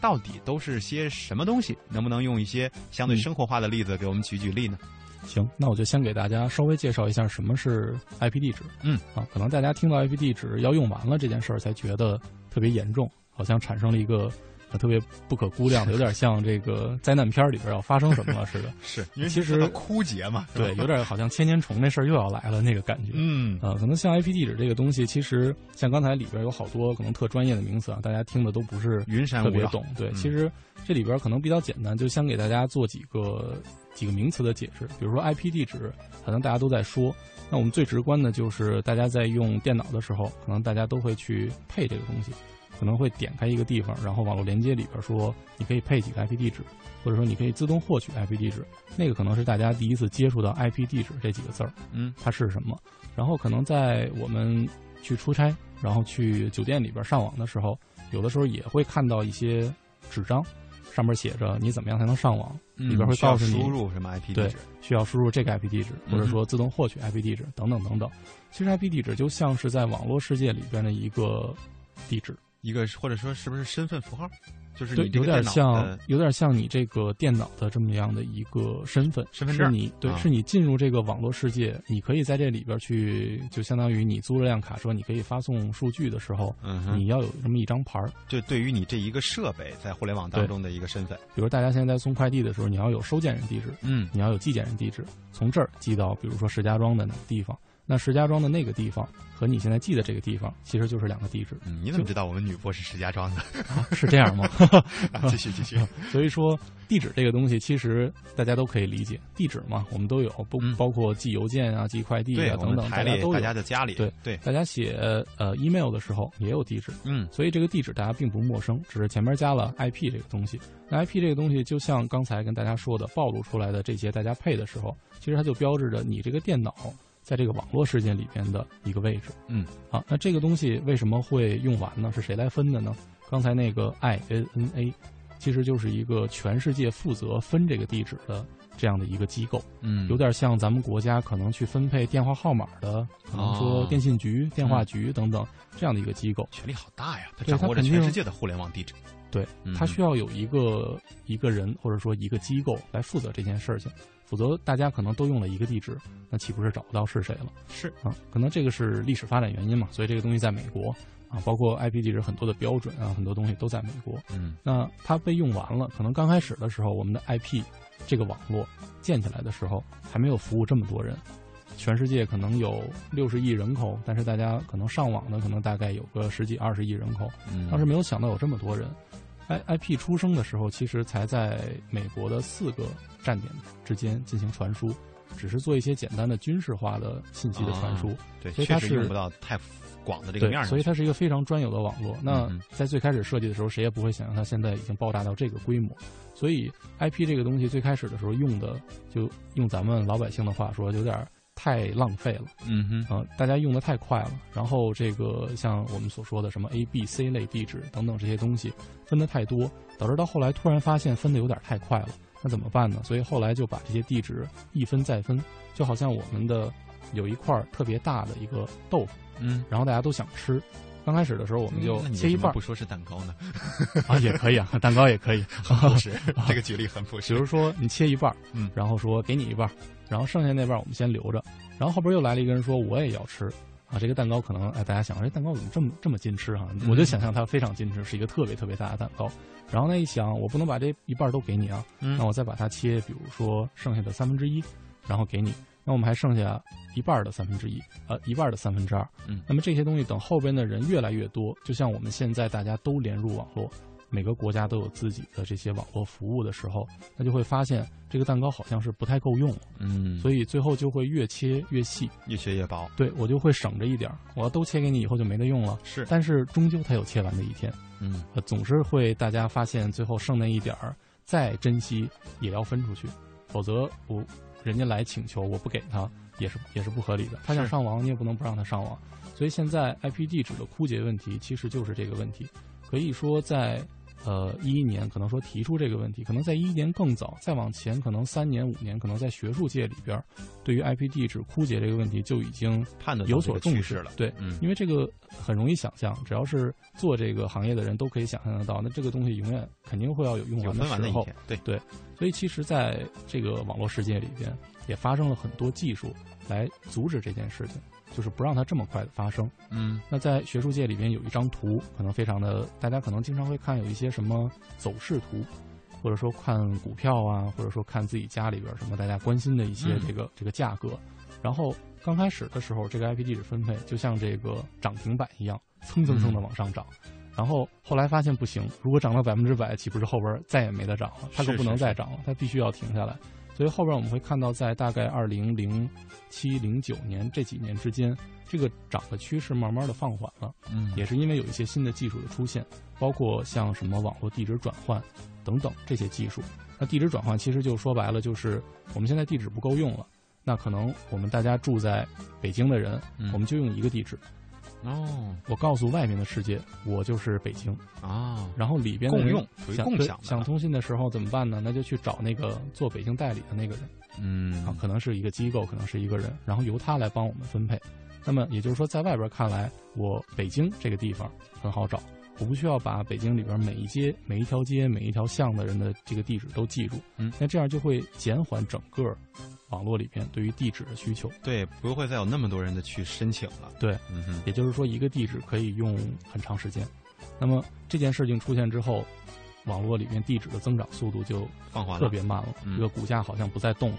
到底都是些什么东西？能不能用一些相对生活化的例子给我们举举例呢？行，那我就先给大家稍微介绍一下什么是 IP 地址。嗯，啊，可能大家听到 IP 地址要用完了这件事儿，才觉得特别严重，好像产生了一个特别不可估量的，有点像这个灾难片里边要发生什么了似的。是因为其实枯竭嘛，对，有点好像千年虫那事儿又要来了那个感觉。嗯，呃，可能像 IP 地址这个东西，其实像刚才里边有好多可能特专业的名词啊，大家听的都不是云山特别懂。对，其实这里边可能比较简单，就先给大家做几个几个名词的解释。比如说 IP 地址，可能大家都在说，那我们最直观的就是大家在用电脑的时候，可能大家都会去配这个东西。可能会点开一个地方，然后网络连接里边说你可以配几个 IP 地址，或者说你可以自动获取 IP 地址。那个可能是大家第一次接触到 IP 地址这几个字儿，嗯，它是什么？然后可能在我们去出差，然后去酒店里边上网的时候，有的时候也会看到一些纸张，上面写着你怎么样才能上网，里边会告诉你输入什么 IP 地址，需要输入这个 IP 地址，或者说自动获取 IP 地址等等等等。其实 IP 地址就像是在网络世界里边的一个地址。一个或者说是不是身份符号，就是你有点像有点像你这个电脑的这么样的一个身份，身份证。你对，是你进入这个网络世界，你可以在这里边去，就相当于你租了辆卡车，你可以发送数据的时候，你要有这么一张牌儿。就对于你这一个设备在互联网当中的一个身份，比如大家现在在送快递的时候，你要有收件人地址，嗯，你要有寄件人地址，从这儿寄到比如说石家庄的哪个地方。那石家庄的那个地方和你现在记的这个地方，其实就是两个地址。嗯，你怎么知道我们女播是石家庄的？是这样吗？继 续继续。所以说，地址这个东西，其实大家都可以理解。地址嘛，我们都有，不包括寄邮件啊、寄快递啊等等，大家都有。大家的家里，对对，大家写呃 email 的时候也有地址。嗯，所以这个地址大家并不陌生，只是前面加了 IP 这个东西。那 IP 这个东西，就像刚才跟大家说的，暴露出来的这些，大家配的时候，其实它就标志着你这个电脑。在这个网络世界里边的一个位置，嗯，好，那这个东西为什么会用完呢？是谁来分的呢？刚才那个 INNA，其实就是一个全世界负责分这个地址的这样的一个机构，嗯，有点像咱们国家可能去分配电话号码的，可能说电信局、电话局等等这样的一个机构，权力好大呀！他掌握着全世界的互联网地址，对他需要有一个一个人或者说一个机构来负责这件事情。否则，大家可能都用了一个地址，那岂不是找不到是谁了？是啊，可能这个是历史发展原因嘛。所以这个东西在美国啊，包括 IP 地址很多的标准啊，很多东西都在美国。嗯，那它被用完了，可能刚开始的时候，我们的 IP 这个网络建起来的时候，还没有服务这么多人。全世界可能有六十亿人口，但是大家可能上网的可能大概有个十几二十亿人口。嗯，当时没有想到有这么多人。I I P 出生的时候，其实才在美国的四个站点之间进行传输，只是做一些简单的军事化的信息的传输。对，所以它是用不到太广的这个面所以它是一个非常专有的网络。那在最开始设计的时候，谁也不会想象它现在已经爆炸到这个规模。所以 I P 这个东西最开始的时候用的，就用咱们老百姓的话说，有点。太浪费了，嗯哼，啊，大家用的太快了，然后这个像我们所说的什么 A、B、C 类地址等等这些东西分的太多，导致到后来突然发现分的有点太快了，那怎么办呢？所以后来就把这些地址一分再分，就好像我们的有一块特别大的一个豆腐，嗯，然后大家都想吃，刚开始的时候我们就切一半，不说是蛋糕呢？啊，也可以啊，蛋糕也可以，很朴实，这个举例很朴实。比如说你切一半，嗯，然后说给你一半。然后剩下那半我们先留着，然后后边又来了一个人说我也要吃，啊，这个蛋糕可能哎大家想这蛋糕怎么这么这么矜持哈？我就想象它非常矜持，是一个特别特别大的蛋糕。然后呢一想，我不能把这一半都给你啊，那我再把它切，比如说剩下的三分之一，然后给你，那我们还剩下一半的三分之一，呃，一半的三分之二。嗯，那么这些东西等后边的人越来越多，就像我们现在大家都连入网络。每个国家都有自己的这些网络服务的时候，那就会发现这个蛋糕好像是不太够用，嗯，所以最后就会越切越细，越切越薄。对我就会省着一点，我要都切给你以后就没得用了。是，但是终究它有切完的一天，嗯，总是会大家发现最后剩那一点儿，再珍惜也要分出去，否则我人家来请求我不给他也是也是不合理的。他想上网你也不能不让他上网，所以现在 IP 地址的枯竭问题其实就是这个问题，可以说在。呃，一一年可能说提出这个问题，可能在一一年更早，再往前可能三年五年，可能在学术界里边，对于 IP 地址枯竭这个问题就已经有所重视了。对，嗯，因为这个很容易想象，只要是做这个行业的人都可以想象得到，那这个东西永远肯定会要有用完的时候。对对，所以其实在这个网络世界里边，也发生了很多技术来阻止这件事情。就是不让它这么快的发生。嗯，那在学术界里边有一张图，可能非常的，大家可能经常会看有一些什么走势图，或者说看股票啊，或者说看自己家里边什么大家关心的一些这个、嗯、这个价格。然后刚开始的时候，这个 IP 地址分配就像这个涨停板一样，蹭蹭蹭的往上涨。嗯、然后后来发现不行，如果涨到百分之百，岂不是后边再也没得涨了？它可不能再涨了，它必须要停下来。所以后边我们会看到，在大概二零零七、零九年这几年之间，这个涨的趋势慢慢的放缓了。嗯，也是因为有一些新的技术的出现，包括像什么网络地址转换等等这些技术。那地址转换其实就说白了，就是我们现在地址不够用了，那可能我们大家住在北京的人，嗯、我们就用一个地址。哦，我告诉外面的世界，我就是北京啊。然后里边的共用属于共享想通信的时候怎么办呢？那就去找那个做北京代理的那个人，嗯啊，可能是一个机构，可能是一个人，然后由他来帮我们分配。那么也就是说，在外边看来，我北京这个地方很好找，我不需要把北京里边每一街、每一条街、每一条巷的人的这个地址都记住。嗯，那这样就会减缓整个。网络里边对于地址的需求，对，不会再有那么多人的去申请了。对，嗯哼，也就是说一个地址可以用很长时间。那么这件事情出现之后，网络里面地址的增长速度就放缓了，特别慢了。嗯、这个股价好像不再动了。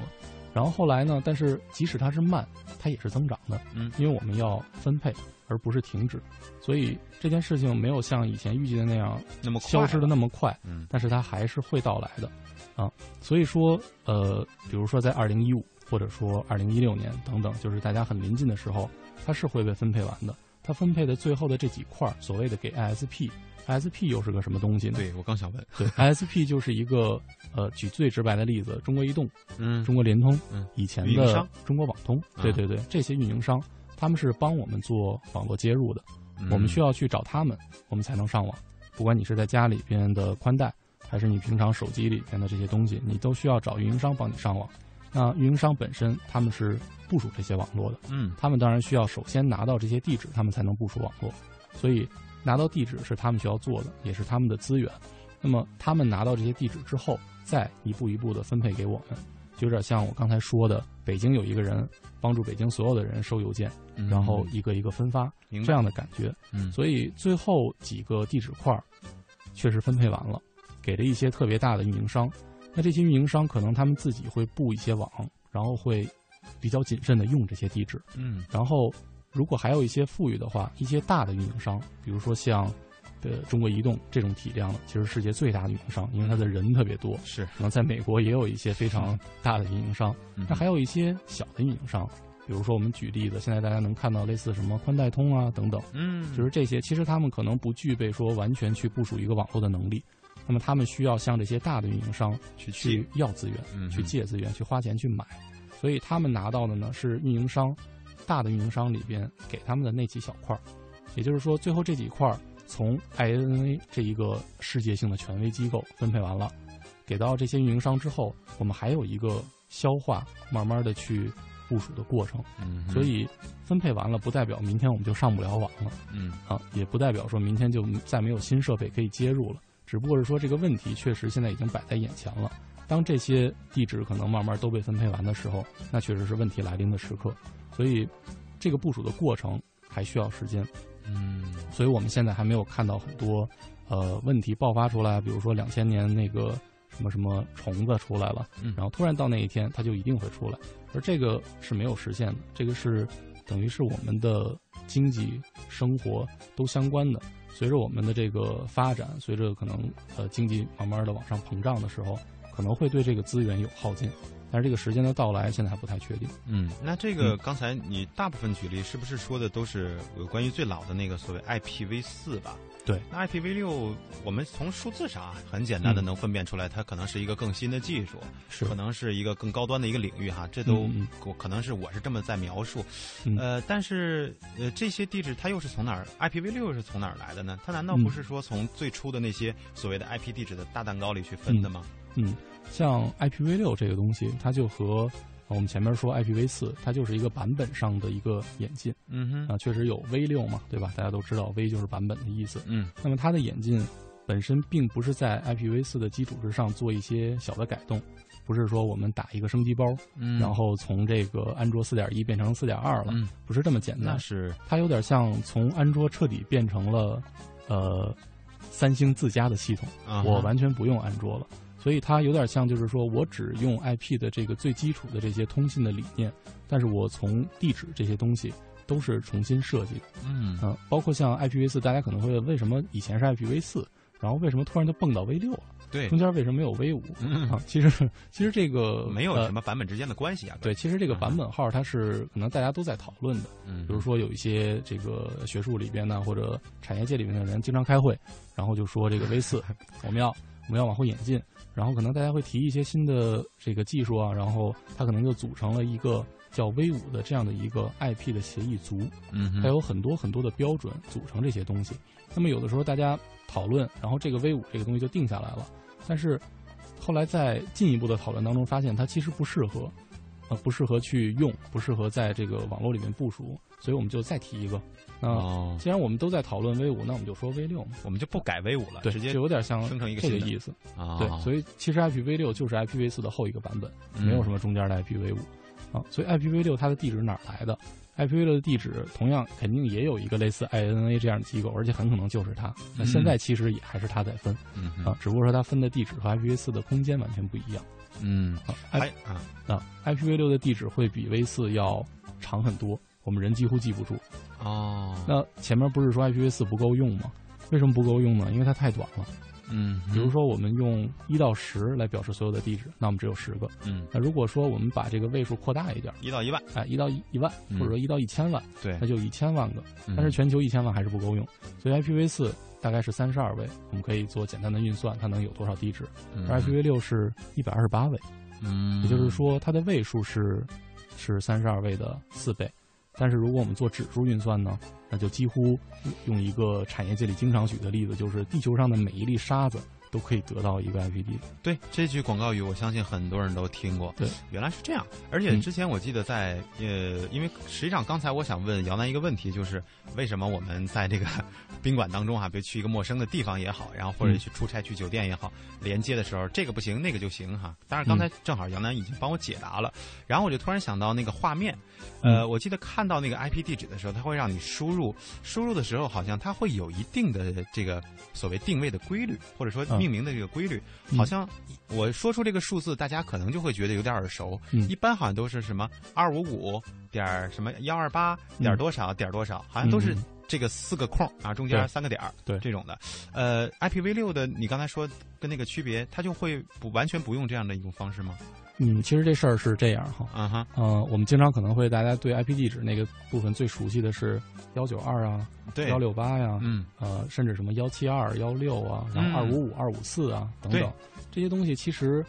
然后后来呢？但是即使它是慢，它也是增长的。嗯，因为我们要分配，而不是停止，所以这件事情没有像以前预计的那样那么消失的那么快。嗯，但是它还是会到来的。啊，所以说，呃，比如说在二零一五或者说二零一六年等等，就是大家很临近的时候，它是会被分配完的。它分配的最后的这几块，所谓的给 ISP，ISP 又是个什么东西呢？对我刚想问，对 ISP 就是一个呃，举最直白的例子，中国移动、嗯，中国联通，嗯，以前的中国网通，对对对，这些运营商，他们是帮我们做网络接入的，嗯、我们需要去找他们，我们才能上网。不管你是在家里边的宽带。还是你平常手机里边的这些东西，你都需要找运营商帮你上网。那运营商本身他们是部署这些网络的，嗯，他们当然需要首先拿到这些地址，他们才能部署网络。所以拿到地址是他们需要做的，也是他们的资源。那么他们拿到这些地址之后，再一步一步的分配给我们，就有点像我刚才说的，北京有一个人帮助北京所有的人收邮件，嗯、然后一个一个分发，这样的感觉。嗯，所以最后几个地址块确实分配完了。给了一些特别大的运营商，那这些运营商可能他们自己会布一些网，然后会比较谨慎的用这些地址。嗯，然后如果还有一些富裕的话，一些大的运营商，比如说像呃中国移动这种体量的，其实世界最大的运营商，因为它的人特别多，是可能在美国也有一些非常大的运营商。嗯、那还有一些小的运营商，比如说我们举例子，现在大家能看到类似什么宽带通啊等等，嗯，就是这些，其实他们可能不具备说完全去部署一个网络的能力。那么他们需要向这些大的运营商去去要资源，嗯、去借资源，去花钱去买，所以他们拿到的呢是运营商大的运营商里边给他们的那几小块儿，也就是说，最后这几块儿从 INA 这一个世界性的权威机构分配完了，给到这些运营商之后，我们还有一个消化，慢慢的去部署的过程。嗯，所以分配完了，不代表明天我们就上不了网了。嗯，啊，也不代表说明天就再没有新设备可以接入了。只不过是说这个问题确实现在已经摆在眼前了。当这些地址可能慢慢都被分配完的时候，那确实是问题来临的时刻。所以，这个部署的过程还需要时间。嗯，所以我们现在还没有看到很多呃问题爆发出来，比如说两千年那个什么什么虫子出来了，嗯、然后突然到那一天它就一定会出来，而这个是没有实现的。这个是等于是我们的经济生活都相关的。随着我们的这个发展，随着可能呃经济慢慢的往上膨胀的时候，可能会对这个资源有耗尽，但是这个时间的到来现在还不太确定。嗯，那这个刚才你大部分举例是不是说的都是有关于最老的那个所谓 IPv 四吧？对，那 IPv 六我们从数字上很简单的能分辨出来，它可能是一个更新的技术，是可能是一个更高端的一个领域哈，这都可能是我是这么在描述。嗯、呃，但是呃这些地址它又是从哪儿？IPv 六是从哪儿来的呢？它难道嗯不是说从最初的那些所谓的 IP 地址的大蛋糕里去分的吗？嗯，像 IPv 六这个东西，它就和我们前面说 IPv 四，它就是一个版本上的一个演进。嗯哼，啊，确实有 V 六嘛，对吧？大家都知道 V 就是版本的意思。嗯，那么它的演进本身并不是在 IPv 四的基础之上做一些小的改动，不是说我们打一个升级包，嗯然后从这个安卓四点一变成四点二了，嗯不是这么简单。那是它有点像从安卓彻底变成了呃三星自家的系统，啊我完全不用安卓了。所以它有点像，就是说我只用 IP 的这个最基础的这些通信的理念，但是我从地址这些东西都是重新设计的。嗯嗯、包括像 IPv 四，大家可能会问，为什么以前是 IPv 四，然后为什么突然就蹦到 V 六了？对中间为什么没有 V 五、嗯啊？其实其实这个 没有呃什么版本之间的关系啊。对，其实这个版本号它是可能大家都在讨论的，嗯比如说有一些这个学术里边呢，或者产业界里面的人经常开会，然后就说这个 V 四 我们要我们要往后演进，然后可能大家会提一些新的这个技术啊，然后它可能就组成了一个叫 V 五的这样的一个 IP 的协议族，嗯哼它有很多很多的标准组成这些东西。那么有的时候大家讨论，然后这个 V 五这个东西就定下来了，但是后来在进一步的讨论当中发现它其实不适合，呃，不适合去用，不适合在这个网络里面部署，所以我们就再提一个。那哦既然我们都在讨论 V 五，那我们就说 V 六嘛，我们就不改 V 五了，对，直接就有点像生成一个新的这个意思。啊。对，所以其实 IPv 六就是 IPv 四的后一个版本，嗯没有什么中间的 IPv 五啊。所以 IPv 六它的地址哪儿来的？IPv 六的地址同样肯定也有一个类似 INA 这样的机构，而且很可能就是它。那现在其实也还是它在分嗯啊，只不过说它分的地址和 IPv 四的空间完全不一样。嗯啊还，I 啊啊 IPv 六的地址会比 V 四要长很多，我们人几乎记不住。哦，那前面不是说 IPv 四不够用吗？为什么不够用呢？因为它太短了。嗯，比如说我们用一到十来表示所有的地址，那我们只有十个。嗯，那如果说我们把这个位数扩大一点，一到一万，哎，一到一一万，嗯或者说一到一千万，对那就一千万个。嗯但是全球一千万还是不够用，所以 IPv 四大概是三十二位，我们可以做简单的运算，它能有多少地址？嗯而 IPv 六是一百二十八位，嗯，也就是说它的位数是是三十二位的四倍。但是如果我们做指数运算呢，那就几乎用一个产业界里经常举的例子，就是地球上的每一粒沙子都可以得到一个 IP 地址。对这句广告语，我相信很多人都听过。对，原来是这样。而且之前我记得在、呃，因为实际上刚才我想问姚楠一个问题，就是为什么我们在这个 宾馆当中啊，别去一个陌生的地方也好，然后或者嗯去出差去酒店也好，连接的时候这个不行，那个就行哈。当然刚才嗯正好姚楠已经帮我解答了，然后我就突然想到那个画面，呃，嗯我记得看到那个 IP 地址的时候，它会让你输入，输入的时候好像它会有一定的这个所谓定位的规律，或者说嗯命名的这个规律。嗯好像我说出这个数字，大家可能就会觉得有点耳熟。嗯一般好像都是什么二五五点什么幺二八点多少点多少，好像都是嗯这个四个空啊，中间三个点儿，对这种的。呃，IPv 六的你刚才说跟那个区别，它就会不完全不用这样的一种方式吗？嗯，其实这事儿是这样哈。啊哈，呃，我们经常可能会大家对 IP 地址那个部分最熟悉的是幺九二啊，对。幺六八呀，嗯，呃，甚至什么幺七二、幺六啊，然后嗯二五五、二五四啊等等，这些东西其实，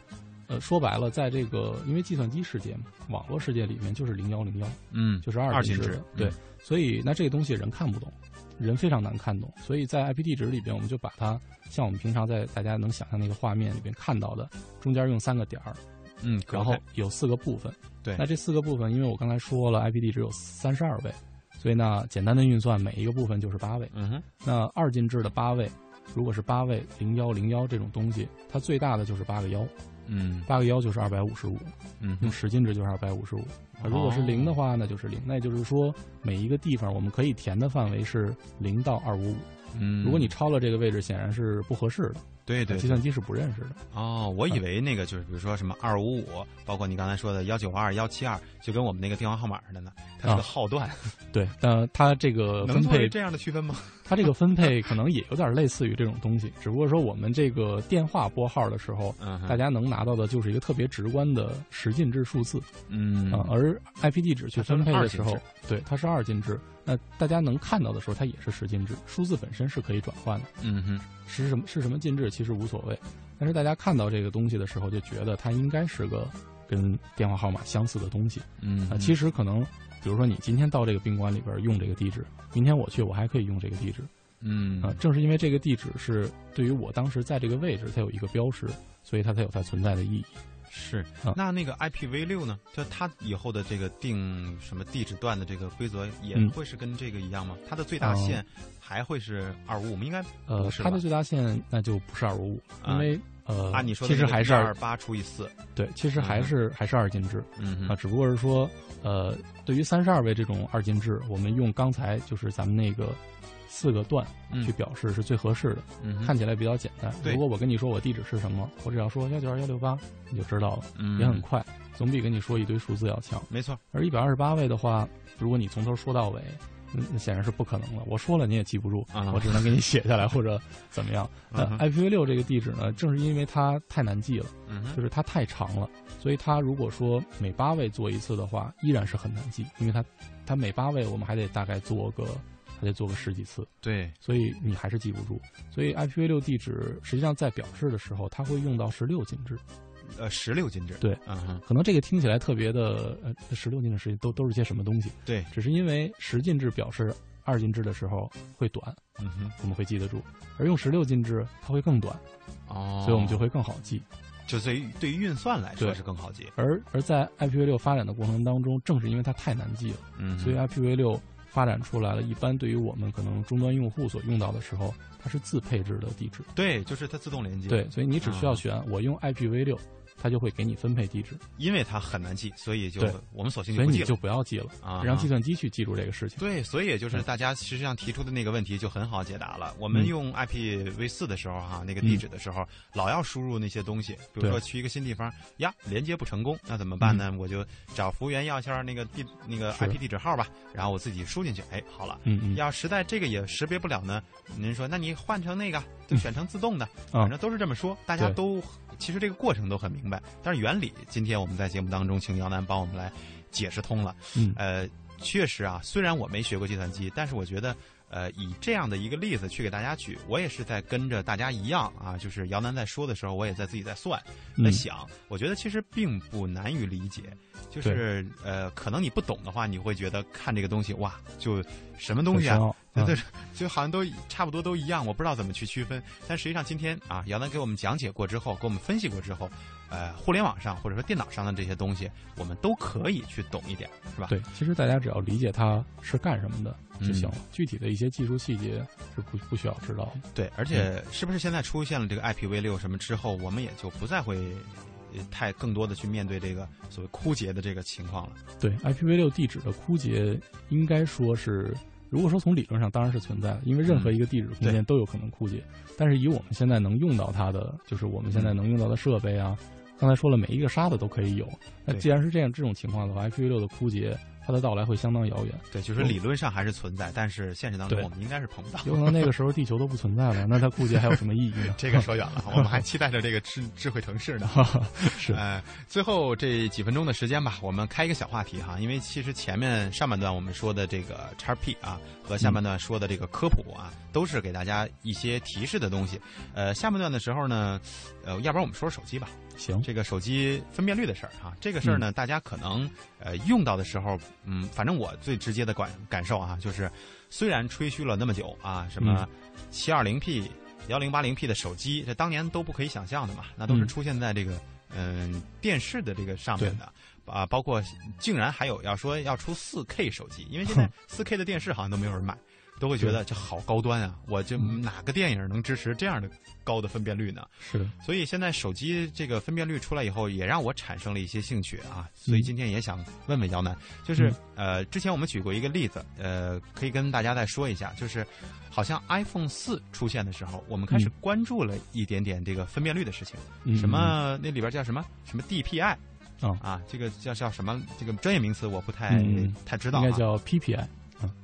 呃，说白了，在这个因为计算机世界嘛，网络世界里面就是零幺零幺，嗯，就是二进制进制，对嗯，所以那这个东西人看不懂，人非常难看懂，所以在 IP 地址里边，我们就把它像我们平常在大家能想象那个画面里边看到的，中间用三个点儿。嗯，然后有四个部分，对。那这四个部分，因为我刚才说了，IP 地址有三十二位，所以呢简单的运算，每一个部分就是八位。嗯哼，那二进制的八位，如果是八位零幺零幺这种东西，它最大的就是八个幺，嗯。八个幺就是二百五十五，嗯用十进制就是二百五十五。如果是零的话，那就是零，那也就是说每一个地方我们可以填的范围是零到二五五。嗯，如果你超了这个位置，显然是不合适的。对对，计算机是不认识的。哦，我以为那个就是比如说什么二五五，包括你刚才说的幺九二、幺七二，就跟我们那个电话号码似的呢，它是个号段。对，但它这个 分配这样的区分吗？它这个分配可能也有点类似于这种东西，只不过说我们这个电话拨号的时候，嗯、大家能拿到的就是一个特别直观的十进制数字，嗯、呃，而 IP 地址去分配的时候，对，它是二进制。那大家能看到的时候，它也是十进制，数字本身是可以转换的。嗯哼，是什么是什么进制其实无所谓，但是大家看到这个东西的时候，就觉得它应该是个跟电话号码相似的东西。嗯其实可能，比如说你今天到这个宾馆里边用这个地址，明天我去我还可以用这个地址。嗯啊、呃，正是因为这个地址是对于我当时在这个位置它有一个标识，所以它才有它存在的意义。是，那那个 IPv 六呢？就它以后的这个定什么地址段的这个规则，也会是跟这个一样吗？它的最大限还会是二五五吗？应该呃，它的最大限那就不是二五五，因为呃，按你说其实还是二八除以四，对，其实还是还是二进制，嗯啊，只不过是说呃，对于三十二位这种二进制，我们用刚才就是咱们那个。四个段去表示是最合适的，看起来比较简单。如果我跟你说我地址是什么，我只要说幺九二幺六八，你就知道了，也很快，总比跟你说一堆数字要强。没错。而一百二十八位的话，如果你从头说到尾，那显然是不可能了。我说了你也记不住，我只能给你写下来或者怎么样。那 IPv 六这个地址呢，正是因为它太难记了，就是它太长了，所以它如果说每八位做一次的话，依然是很难记，因为它它每八位我们还得大概做个。还得做个十几次，对，所以你还是记不住。所以 IPv6 地址实际上在表示的时候，它会用到十六进制，呃，十六进制。对，嗯，可能这个听起来特别的，呃，十六进制实际都都是些什么东西？对，只是因为十进制表示二进制的时候会短，嗯哼，我们会记得住，而用十六进制它会更短，哦，所以我们就会更好记。就对于对于运算来说是更好记。而而在 IPv6 发展的过程当中，正是因为它太难记了，嗯，所以 IPv6。发展出来了，一般对于我们可能终端用户所用到的时候，它是自配置的地址。对，就是它自动连接。对，所以你只需要选我用 IPv 六。它就会给你分配地址，因为它很难记，所以就我们索性就不记了，就不要记了啊，让计算机去记住这个事情。对，所以也就是大家实际上提出的那个问题就很好解答了。我们用 IPv 四的时候哈，那个地址的时候老要输入那些东西，比如说去一个新地方呀，连接不成功，那怎么办呢？我就找服务员要一下那个地那个 IP 地址号吧，然后我自己输进去，哎，好了。嗯嗯。要实在这个也识别不了呢，您说那你换成那个，就选成自动的，反正都是这么说，大家都。其实这个过程都很明白，但是原理今天我们在节目当中请姚楠帮我们来解释通了。嗯，呃，确实啊，虽然我没学过计算机，但是我觉得。呃，以这样的一个例子去给大家举，我也是在跟着大家一样啊，就是姚楠在说的时候，我也在自己在算，在想。我觉得其实并不难于理解，就是呃，可能你不懂的话，你会觉得看这个东西哇，就什么东西啊，对，就好像都差不多都一样，我不知道怎么去区分。但实际上今天啊，杨楠给我们讲解过之后，给我们分析过之后，呃，互联网上或者说电脑上的这些东西，我们都可以去懂一点，是吧？对，其实大家只要理解它是干什么的。就行了，具体的一些技术细节是不不需要知道的。对，而且是不是现在出现了这个 IPv 六什么之后，我们也就不再会太更多的去面对这个所谓枯竭的这个情况了？对，IPv 六地址的枯竭，应该说是，如果说从理论上当然是存在的，因为任何一个地址空间都有可能枯竭。但是以我们现在能用到它的，就是我们现在能用到的设备啊，刚才说了，每一个沙子都可以有。那既然是这样这种情况的话，IPv 六的枯竭。它的到来会相当遥远，对，就是理论上还是存在，但是现实当中我们应该是碰不到。有可能那个时候地球都不存在了，那它估计还有什么意义呢？这个说远了，我们还期待着这个智智慧城市呢。是，呃，最后这几分钟的时间吧，我们开一个小话题哈，因为其实前面上半段我们说的这个叉 P 啊，和下半段说的这个科普啊，都是给大家一些提示的东西。呃，下半段的时候呢，呃，要不然我们说说手机吧。行，这个手机分辨率的事儿哈，这个事儿呢，大家可能呃用到的时候，嗯，反正我最直接的感感受啊，就是虽然吹嘘了那么久啊，什么七二零 P、幺零八零 P 的手机，这当年都不可以想象的嘛，那都是出现在这个嗯电视的这个上面的啊，包括竟然还有要说要出四 K 手机，因为现 在四 K 的电视好像都没有人买。都会觉得这好高端啊！我就哪个电影能支持这样的高的分辨率呢？是。的，所以现在手机这个分辨率出来以后，也让我产生了一些兴趣啊。所以今天也想问问姚楠，就是呃，之前我们举过一个例子，呃，可以跟大家再说一下，就是好像 iPhone 四出现的时候，我们开始关注了一点点这个分辨率的事情，什么那里边叫什么？什么 DPI 啊啊，这个叫叫什么？这个专业名词我不太太知道，应该叫 PPI。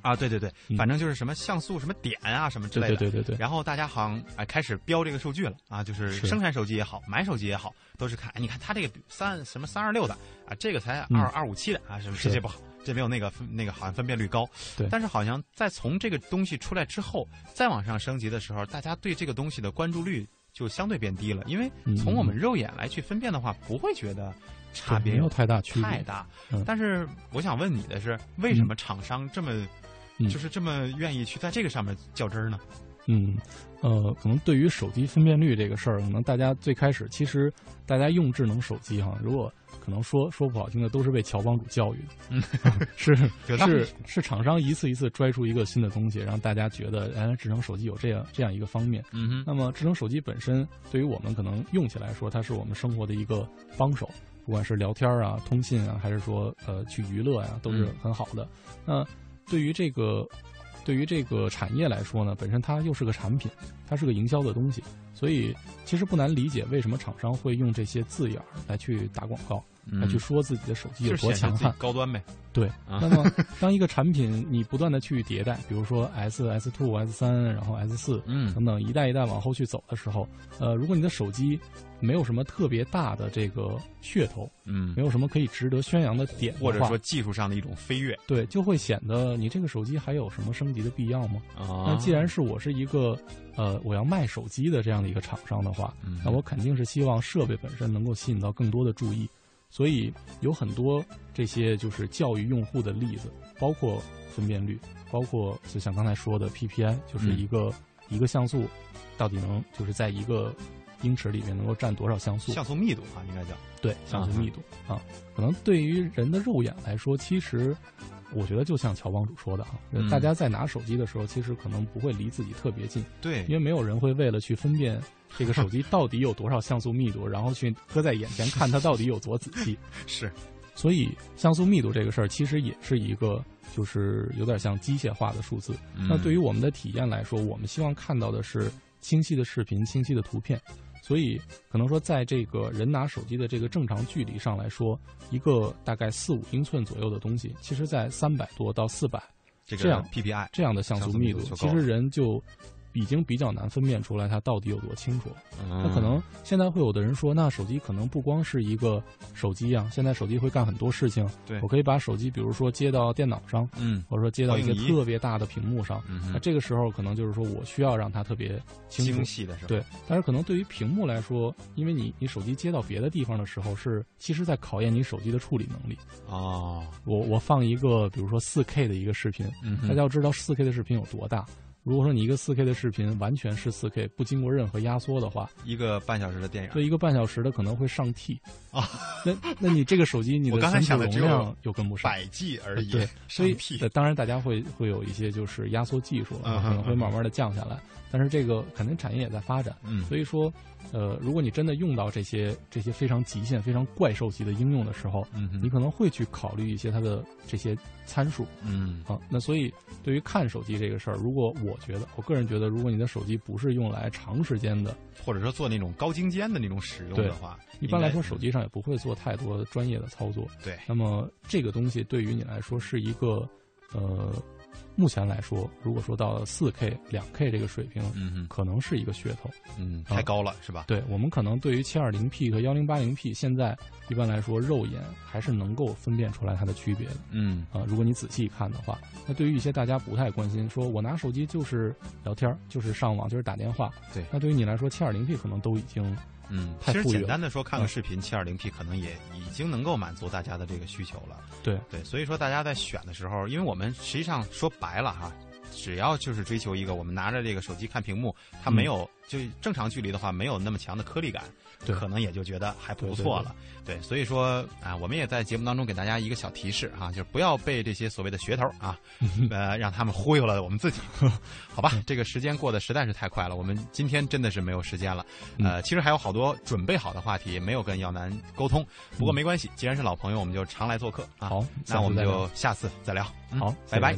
啊，对对对，反正就是什么像素什么点啊什么之类的，对对对对。然后大家好像哎开始标这个数据了啊，就是生产手机也好，买手机也好，都是看，你看它这个三什么三二六的啊，这个才二二五七的啊，什么这些不好，这没有那个那个好像分辨率高。对。但是好像在从这个东西出来之后，再往上升级的时候，大家对这个东西的关注率就相对变低了，因为从我们肉眼来去分辨的话，不会觉得。差别没有太大区别，太大。但是我想问你的是，为什么厂商这么，就是这么愿意去在这个上面较真儿呢？嗯，呃，可能对于手机分辨率这个事儿，可能大家最开始其实大家用智能手机哈，如果可能说说不好听的，都是被乔帮主教育的，是 是是厂商一次一次拽出一个新的东西，让大家觉得哎，智能手机有这样这样一个方面。嗯哼。那么智能手机本身对于我们可能用起来说，它是我们生活的一个帮手，不管是聊天啊、通信啊，还是说呃去娱乐呀，都是很好的。那对于这个。对于这个产业来说呢，本身它又是个产品，它是个营销的东西，所以其实不难理解为什么厂商会用这些字眼儿来去打广告，来去说自己的手机有多强悍、高端呗。对。那么，当一个产品你不断的去迭代，比如说 S、S Two、S 三，然后 S 四，嗯，等等一代一代往后去走的时候，呃，如果你的手机没有什么特别大的这个噱头，嗯，没有什么可以值得宣扬的点，或者说技术上的一种飞跃，对，就会显得你这个手机还有什么升级的必要吗？啊，那既然是我是一个呃我要卖手机的这样的一个厂商的话，那我肯定是希望设备本身能够吸引到更多的注意，所以有很多这些就是教育用户的例子，包括分辨率，包括就像刚才说的 PPI，就是一个一个像素到底能就是在一个。英尺里面能够占多少像素？像素密度啊，应该叫对像素密度啊。可能对于人的肉眼来说，其实我觉得就像乔帮主说的啊，大家在拿手机的时候，其实可能不会离自己特别近，对，因为没有人会为了去分辨这个手机到底有多少像素密度，然后去搁在眼前看它到底有多仔细。是，所以像素密度这个事儿，其实也是一个就是有点像机械化的数字。那对于我们的体验来说，我们希望看到的是清晰的视频、清晰的图片。所以，可能说，在这个人拿手机的这个正常距离上来说，一个大概四五英寸左右的东西，其实在三百多到四百这样 PPI 这样的像素密度，其实人就。已经比较难分辨出来它到底有多清楚。那可能现在会有的人说，那手机可能不光是一个手机啊，现在手机会干很多事情。对，我可以把手机，比如说接到电脑上，嗯，或者说接到一个特别大的屏幕上。那这个时候可能就是说我需要让它特别清晰的是吧？对。但是可能对于屏幕来说，因为你你手机接到别的地方的时候，是其实在考验你手机的处理能力。哦。我我放一个，比如说四 K 的一个视频，大家要知道四 K 的视频有多大。如果说你一个四 K 的视频完全是四 K，不经过任何压缩的话，一个半小时的电影，对一个半小时的可能会上 T 啊。那那你这个手机你的存储容量又跟不上，百 G 而已。对，所以当然大家会会有一些就是压缩技术，可能会慢慢的降下来。但是这个肯定产业也在发展，嗯，所以说，呃，如果你真的用到这些这些非常极限、非常怪兽级的应用的时候，嗯，你可能会去考虑一些它的这些参数，嗯，啊，那所以对于看手机这个事儿，如果我觉得，我个人觉得，如果你的手机不是用来长时间的，或者说做那种高精尖的那种使用的话，一般来说手机上也不会做太多专业的操作，对。那么这个东西对于你来说是一个，呃。目前来说，如果说到四 K、两 K 这个水平，嗯可能是一个噱头，嗯，太高了，是吧？对我们可能对于七二零 P 和幺零八零 P，现在一般来说肉眼还是能够分辨出来它的区别的，嗯。啊，如果你仔细看的话，那对于一些大家不太关心，说我拿手机就是聊天，就是上网，就是打电话，对，那对于你来说，七二零 P 可能都已经。嗯，其实简单的说，看个视频，七二零 P 可能也已经能够满足大家的这个需求了。对。对，所以说大家在选的时候，因为我们实际上说白了哈，只要就是追求一个，我们拿着这个手机看屏幕，它没有就正常距离的话，没有那么强的颗粒感，可能也就觉得还不错了。对，所以说啊，我们也在节目当中给大家一个小提示啊，就是不要被这些所谓的噱头啊，呃，让他们忽悠了我们自己。好吧，这个时间过得实在是太快了，我们今天真的是没有时间了。呃，其实还有好多准备好的话题没有跟耀南沟通，不过没关系，既然是老朋友，我们就常来做客啊。好，那我们就下次再聊。好，拜拜。